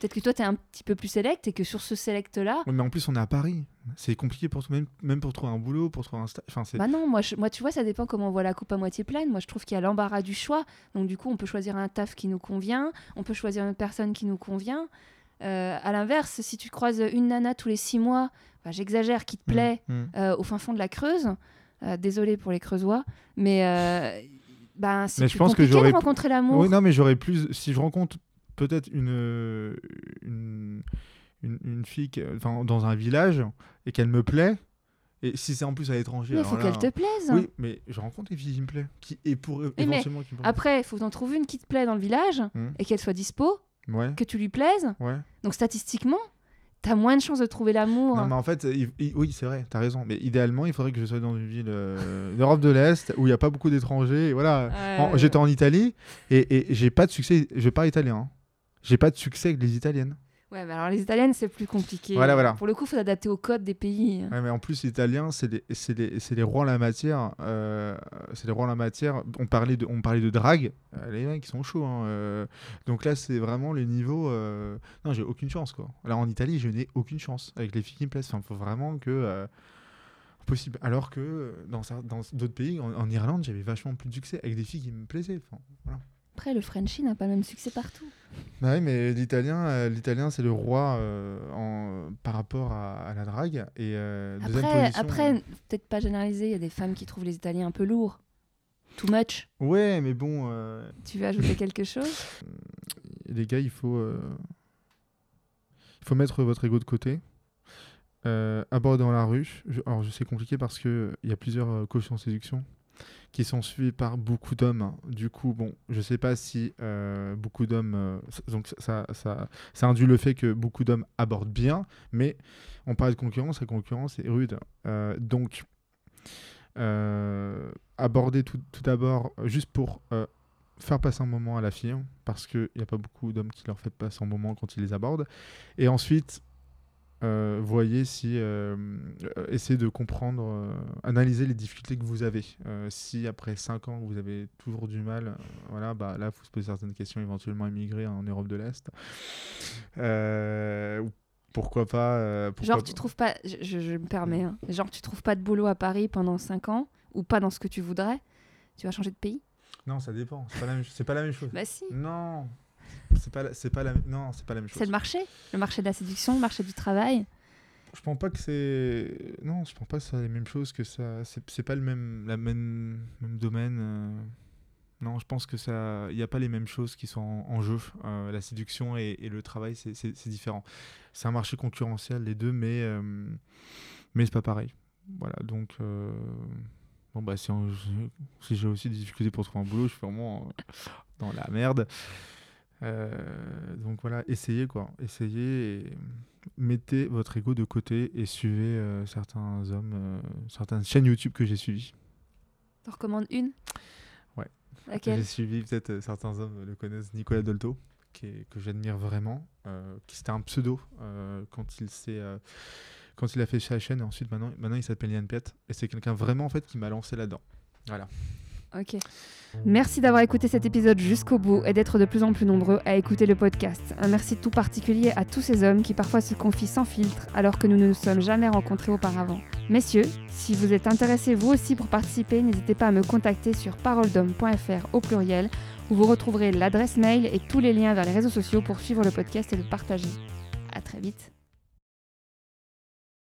Peut-être que toi, t'es un petit peu plus select et que sur ce select-là, Oui, mais en plus, on est à Paris. C'est compliqué pour même, même pour trouver un boulot, pour trouver un stage. Enfin, bah non, moi, je- moi, tu vois, ça dépend comment on voit la coupe à moitié pleine. Moi, je trouve qu'il y a l'embarras du choix. Donc, du coup, on peut choisir un taf qui nous convient, on peut choisir une personne qui nous convient. Euh, à l'inverse, si tu croises une nana tous les six mois, bah, j'exagère, qui te Mm, plaît, mm. euh, au fin fond de la Creuse, euh, désolé pour les Creusois, mais euh, ben, c'est Mais je pense que j'aurais de pu- rencontrer l'amour. Oui, non, mais j'aurais plus. Si je rencontre peut-être une, euh, une, une, une fille qui- enfin, dans un village et qu'elle me plaît, et si c'est en plus à l'étranger. mais il faut là- qu'elle te plaise. Oui, mais je rencontre des filles qui me plaisent. Qui, et pour mais éventuellement qui me plaisent. Après, il faut que t'en trouves une qui te plaît dans le village Hmm. et qu'elle soit dispo, Ouais, que tu lui plaises. ouais. Donc statistiquement, t'as moins de chances de trouver l'amour. Non, mais en fait, il- il- oui, c'est vrai, t'as raison. Mais idéalement, il faudrait que je sois dans une ville euh, d'Europe de l'Est où il n'y a pas beaucoup d'étrangers. Voilà. Ouais. J'étais en Italie et, et j'ai pas de succès. Je parle italien. hein. J'ai pas de succès avec les italiennes. Ouais, mais alors les italiennes, c'est plus compliqué. Voilà, voilà. Pour le coup, faut s'adapter au code des pays. Ouais, mais en plus, c'est les, c'est les, c'est les rois en la matière. euh, c'est les rois en la matière. On parlait de, on parlait de drague. Euh, les mecs, ils sont chauds. hein, euh. donc là, c'est vraiment les niveaux. euh, Non, j'ai aucune chance, quoi. Là, en Italie, je n'ai aucune chance avec les filles qui me plaisent. Enfin, faut vraiment que. Possible. Alors que dans d'autres pays, en, en Irlande, j'avais vachement plus de succès avec des filles qui me plaisaient. Enfin, voilà. Après, le Frenchie n'a pas le même succès partout. Bah oui, mais l'italien, euh, l'italien, c'est le roi euh, en, par rapport à, à la drague. Et euh, Après, position, après peut-être pas généraliser, il y a des femmes qui trouvent les Italiens un peu lourds. Too much. Ouais, mais bon, Tu veux ajouter quelque chose? les gars, il faut, il faut mettre votre ego de côté. Aborder dans la rue. Je- alors, je sais compliqué parce que il y a plusieurs coachs en séduction qui sont suivis par beaucoup d'hommes. hein. Du coup, bon, je sais pas si euh, beaucoup d'hommes. euh, donc, ça, ça, ça induit le fait que beaucoup d'hommes abordent bien, mais on parle de concurrence. La concurrence est rude. Euh, donc, aborder tout, d'abord juste pour faire passer un moment à la fille, parce qu'il n'y a pas beaucoup d'hommes qui leur fait passer un moment quand ils les abordent. Et ensuite, euh, voyez si. euh, euh, essayez de comprendre, euh, analyser les difficultés que vous avez. Euh, si après 5 ans, vous avez toujours du mal, euh, voilà, bah, là, il faut se poser certaines questions, éventuellement émigrer en Europe de l'Est. Euh, ou pourquoi pas. euh, pourquoi Genre, tu trouves pas. Je, je- je me permets. hein. Genre, tu trouves pas de boulot à Paris pendant 5 ans, ou pas dans ce que tu voudrais, tu vas changer de pays? Non, ça dépend. C'est pas la même, c'est pas la même chose. Bah si. Non. C'est pas, c'est pas la, non, c'est pas la même chose. C'est le marché. Le marché de la séduction, le marché du travail. Je pense pas que c'est. Non, je pense pas que c'est la même chose, que ça. C'est c'est pas le même, la même, même domaine. euh. Non, je pense que ça. Il n'y a pas les mêmes choses qui sont en, en jeu. Euh, la séduction et, et le travail, c'est- différent. C'est un marché concurrentiel, les deux, mais. euh, Mais c'est pas pareil. Voilà, donc. euh, Bon, bah, si, j'ai aussi des difficultés pour trouver un boulot, je suis vraiment dans la merde. Euh, donc voilà, essayez quoi. Essayez et mettez votre ego de côté et suivez euh, certains hommes, euh, certaines chaînes YouTube que j'ai suivies. T'en recommandes une? J'ai suivi, peut-être certains hommes le connaissent, Nicolas Dolto, qui que j'admire vraiment, qui c'était un pseudo quand il s'est quand il a fait chez chaîne et ensuite maintenant, maintenant il s'appelle Yann Piet et c'est quelqu'un vraiment en fait qui m'a lancé là-dedans. Voilà. Ok. Merci d'avoir écouté cet épisode jusqu'au bout et d'être de plus en plus nombreux à écouter le podcast. Un merci tout particulier à tous ces hommes qui parfois se confient sans filtre alors que nous ne nous sommes jamais rencontrés auparavant. Messieurs, si vous êtes intéressés vous aussi pour participer, n'hésitez pas à me contacter sur paroledhomme.fr au pluriel où vous retrouverez l'adresse mail et tous les liens vers les réseaux sociaux pour suivre le podcast et le partager. À très vite.